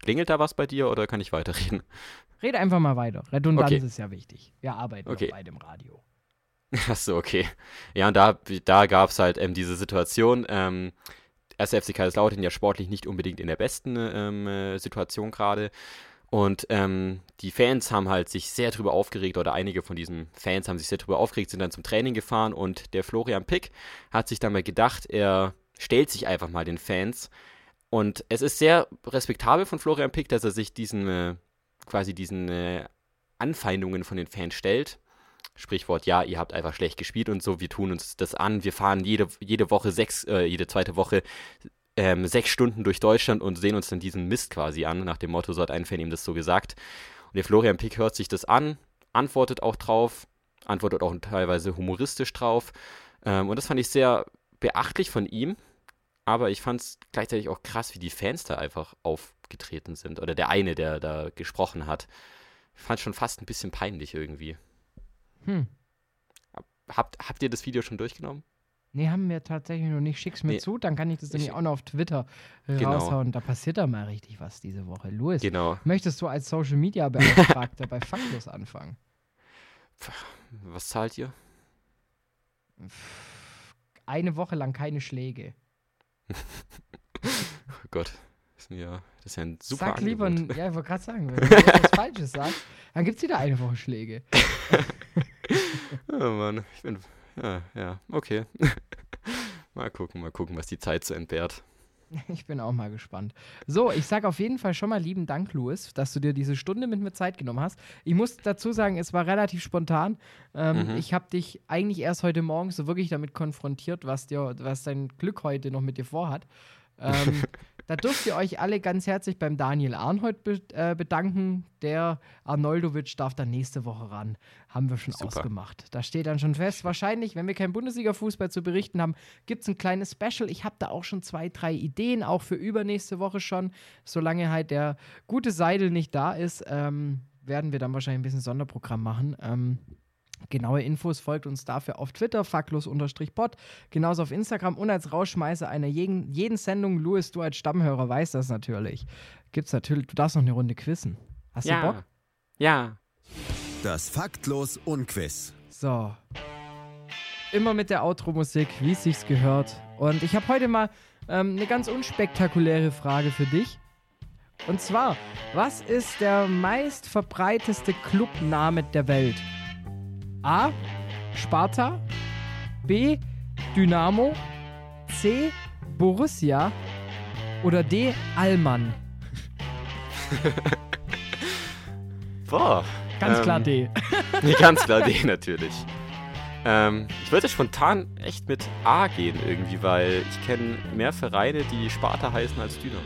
Speaker 4: Klingelt da was bei dir oder kann ich weiterreden?
Speaker 3: Rede einfach mal weiter. Redundanz
Speaker 4: Okay.
Speaker 3: ist ja wichtig. Wir arbeiten
Speaker 4: Okay.
Speaker 3: bei dem Radio. (laughs)
Speaker 4: Achso, okay. Ja, und da, da gab es halt ähm, diese Situation, ähm, erster FC Kaiserslautern ja sportlich nicht unbedingt in der besten ähm, äh, Situation gerade. Und ähm, die Fans haben halt sich sehr drüber aufgeregt, oder einige von diesen Fans haben sich sehr drüber aufgeregt, sind dann zum Training gefahren und der Florian Pick hat sich dann mal gedacht, er stellt sich einfach mal den Fans. Und es ist sehr respektabel von Florian Pick, dass er sich diesen, äh, quasi diesen äh, Anfeindungen von den Fans stellt. Sprichwort, ja, ihr habt einfach schlecht gespielt und so, wir tun uns das an, wir fahren jede, jede Woche sechs, äh, jede zweite Woche ähm, sechs Stunden durch Deutschland und sehen uns dann diesen Mist quasi an, nach dem Motto, so hat ein Fan ihm das so gesagt. Und der Florian Pick hört sich das an, antwortet auch drauf, antwortet auch teilweise humoristisch drauf. Ähm, und das fand ich sehr beachtlich von ihm, aber ich fand es gleichzeitig auch krass, wie die Fans da einfach aufgetreten sind. Oder der eine, der da gesprochen hat. Ich fand schon fast ein bisschen peinlich irgendwie.
Speaker 3: Hm.
Speaker 4: Habt, habt ihr das Video schon durchgenommen?
Speaker 3: Nee, haben wir tatsächlich noch nicht. Schick's mir
Speaker 4: Nee.
Speaker 3: zu, dann kann ich das nämlich
Speaker 4: Ich-
Speaker 3: auch noch auf Twitter
Speaker 4: Genau.
Speaker 3: raushauen. Da passiert da mal richtig was diese Woche. Louis,
Speaker 4: Genau.
Speaker 3: möchtest du als Social Media Beauftragter bei Faktlos anfangen?
Speaker 4: Was zahlt ihr?
Speaker 3: Eine Woche lang keine Schläge. (laughs)
Speaker 4: Oh Gott. Das ist ja, das ist ja ein super
Speaker 3: Sag lieber,
Speaker 4: Angebot.
Speaker 3: ja, ich wollte gerade sagen, wenn (laughs) du etwas Falsches sagst, dann gibt's wieder eine Woche Schläge. (laughs)
Speaker 4: Oh Mann, ich bin. Ja, ja, okay. (laughs) Mal gucken, mal gucken, was die Zeit so entbehrt. (laughs)
Speaker 3: Ich bin auch mal gespannt. So, ich sage auf jeden Fall schon mal lieben Dank, Louis, dass du dir diese Stunde mit mir Zeit genommen hast. Ich muss dazu sagen, es war relativ spontan. Ähm,
Speaker 4: Mhm.
Speaker 3: Ich habe dich eigentlich erst heute Morgen so wirklich damit konfrontiert, was, dir, was dein Glück heute noch mit dir vorhat. Ähm, (laughs) da dürft ihr euch alle ganz herzlich beim Daniel Arnhold be äh, bedanken. Der Arnoldovic darf dann nächste Woche ran. Haben wir schon
Speaker 4: Super.
Speaker 3: ausgemacht. Da steht dann schon fest. Wahrscheinlich, wenn wir keinen Bundesliga-Fußball zu berichten haben, gibt es ein kleines Special. Ich habe da auch schon zwei, drei Ideen, auch für übernächste Woche schon. Solange halt der gute Seidel nicht da ist, ähm, werden wir dann wahrscheinlich ein bisschen Sonderprogramm machen. Ähm, Genaue Infos folgt uns dafür auf Twitter, faktlos-pod, genauso auf Instagram und als Rausschmeißer einer jeden, jeden Sendung. Louis, du als Stammhörer weißt das natürlich. Gibt's natürlich, du darfst noch eine Runde quizzen. Hast du Bock?
Speaker 4: Ja.
Speaker 2: Das Faktlos Unquiz.
Speaker 3: So. Immer mit der Outro-Musik, wie es sich gehört. Und ich habe heute mal ähm, eine ganz unspektakuläre Frage für dich. Und zwar, was ist der meist verbreiteste Clubname der Welt? A. Sparta. B. Dynamo. C. Borussia. Oder D. Allmann. (laughs)
Speaker 4: Boah.
Speaker 3: Ganz
Speaker 4: ähm,
Speaker 3: klar D. (laughs)
Speaker 4: Nee, ganz klar D natürlich. Ähm, ich würde spontan echt mit A gehen irgendwie, weil ich kenne mehr Vereine, die Sparta heißen als Dynamo.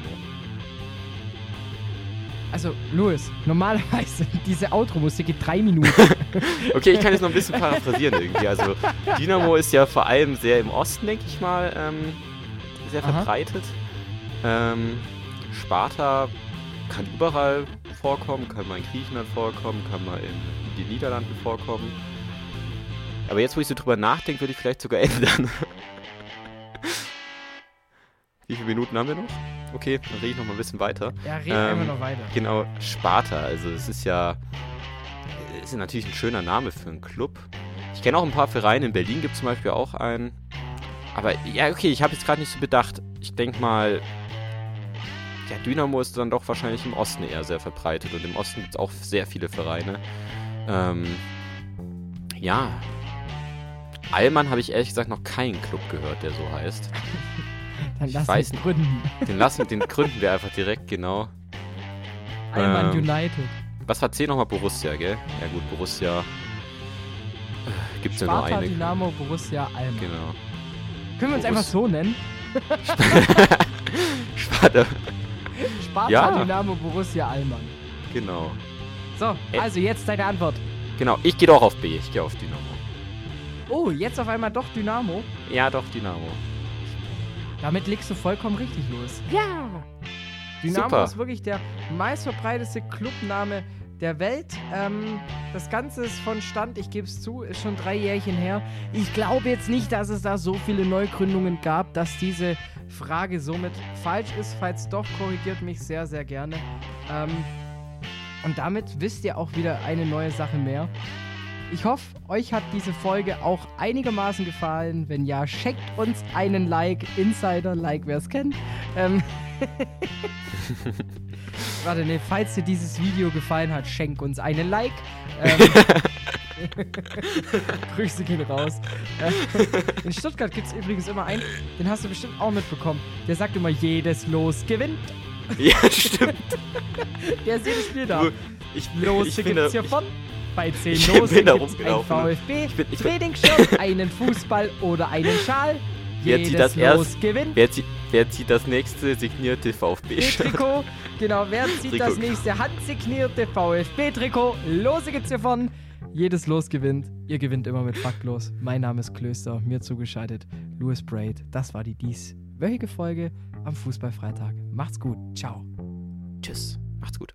Speaker 3: Also, Louis, normalerweise (laughs) diese Outro-Musik geht drei Minuten. (laughs)
Speaker 4: Okay, ich kann jetzt noch ein bisschen paraphrasieren irgendwie. Also Dynamo ist ja vor allem sehr im Osten, denke ich mal, ähm, sehr
Speaker 3: Aha.
Speaker 4: verbreitet. Ähm, Sparta kann überall vorkommen, kann mal in Griechenland vorkommen, kann mal in den Niederlanden vorkommen. Aber jetzt, wo ich so drüber nachdenke, würde ich vielleicht sogar ändern. (laughs) Wie viele Minuten haben wir noch? Okay, dann rede ich noch mal ein bisschen weiter.
Speaker 3: Ja, red
Speaker 4: Ähm,
Speaker 3: einfach noch weiter.
Speaker 4: Genau, Sparta. Also es ist ja ist natürlich ein schöner Name für einen Club. Ich kenne auch ein paar Vereine. In Berlin gibt es zum Beispiel auch einen. Aber ja, okay, ich habe jetzt gerade nicht so bedacht. Ich denke mal, ja, Dynamo ist dann doch wahrscheinlich im Osten eher sehr verbreitet. Und im Osten gibt es auch sehr viele Vereine. Ähm, ja. Allmann habe ich ehrlich gesagt noch keinen Club gehört, der so heißt.
Speaker 3: Dann lass
Speaker 4: weiß
Speaker 3: uns gründen.
Speaker 4: Den lassen, den gründen wir einfach direkt, genau.
Speaker 3: Allmann
Speaker 4: Ähm,
Speaker 3: United.
Speaker 4: Was war C nochmal Borussia, gell? Ja gut, Borussia äh, gibt's ja nur
Speaker 3: Sparta,
Speaker 4: eine.
Speaker 3: Dynamo, Borussia, Allmann.
Speaker 4: Genau.
Speaker 3: Können wir uns
Speaker 4: Borus-
Speaker 3: einfach so nennen? (laughs)
Speaker 4: Sparta.
Speaker 3: Sparta,
Speaker 4: Ja.
Speaker 3: Dynamo, Borussia, Allmann.
Speaker 4: Genau.
Speaker 3: So, also jetzt deine Antwort.
Speaker 4: Genau, ich gehe doch auf B, ich gehe auf Dynamo.
Speaker 3: Oh, jetzt auf einmal doch Dynamo.
Speaker 4: Ja, doch, Dynamo.
Speaker 3: Damit liegst du vollkommen richtig los. Ja. Dynamo
Speaker 4: Super.
Speaker 3: ist wirklich der meistverbreiteste Clubname der Welt. Ähm, das Ganze ist von Stand, ich gebe es zu, ist schon drei Jährchen her. Ich glaube jetzt nicht, dass es da so viele Neugründungen gab, dass diese Frage somit falsch ist. Falls doch, korrigiert mich sehr, sehr gerne. Ähm, und damit wisst ihr auch wieder eine neue Sache mehr. Ich hoffe, euch hat diese Folge auch einigermaßen gefallen. Wenn ja, schenkt uns einen Like. Insider-Like, wer es kennt. Ähm (laughs) Warte, nee, falls dir dieses Video gefallen hat, schenk uns einen Like. Ähm (laughs) (laughs) Grüße gehen raus. Äh, In Stuttgart gibt es übrigens immer einen, den hast du bestimmt auch mitbekommen. Der sagt immer, jedes Los gewinnt.
Speaker 4: Ja, stimmt.
Speaker 3: Der ist jedes Spiel da.
Speaker 4: Ich,
Speaker 3: Los
Speaker 4: ich
Speaker 3: gibt's
Speaker 4: finde,
Speaker 3: hiervon. Bei 10
Speaker 4: ich
Speaker 3: Los
Speaker 4: bin da
Speaker 3: gibt's ein
Speaker 4: rumgelaufen.
Speaker 3: VfB,
Speaker 4: Ich bin- ich
Speaker 3: Trainingsshirt, einen Fußball oder einen Schal. (laughs)
Speaker 4: Wer
Speaker 3: Jedes
Speaker 4: zieht das
Speaker 3: Los
Speaker 4: erst?
Speaker 3: gewinnt.
Speaker 4: wer, zieht, wer zieht das nächste signierte VfB-Shirt?
Speaker 3: Trikot. Genau, wer zieht das nächste handsignierte VfB-Trikot? Lose gibt's hiervon. Jedes Los gewinnt. Ihr gewinnt immer mit Faktlos. Mein Name ist Klöster, mir zugeschaltet Louis Braid. Das war die dieswöchige Folge am Fußballfreitag. Macht's gut. Ciao.
Speaker 4: Tschüss. Macht's gut.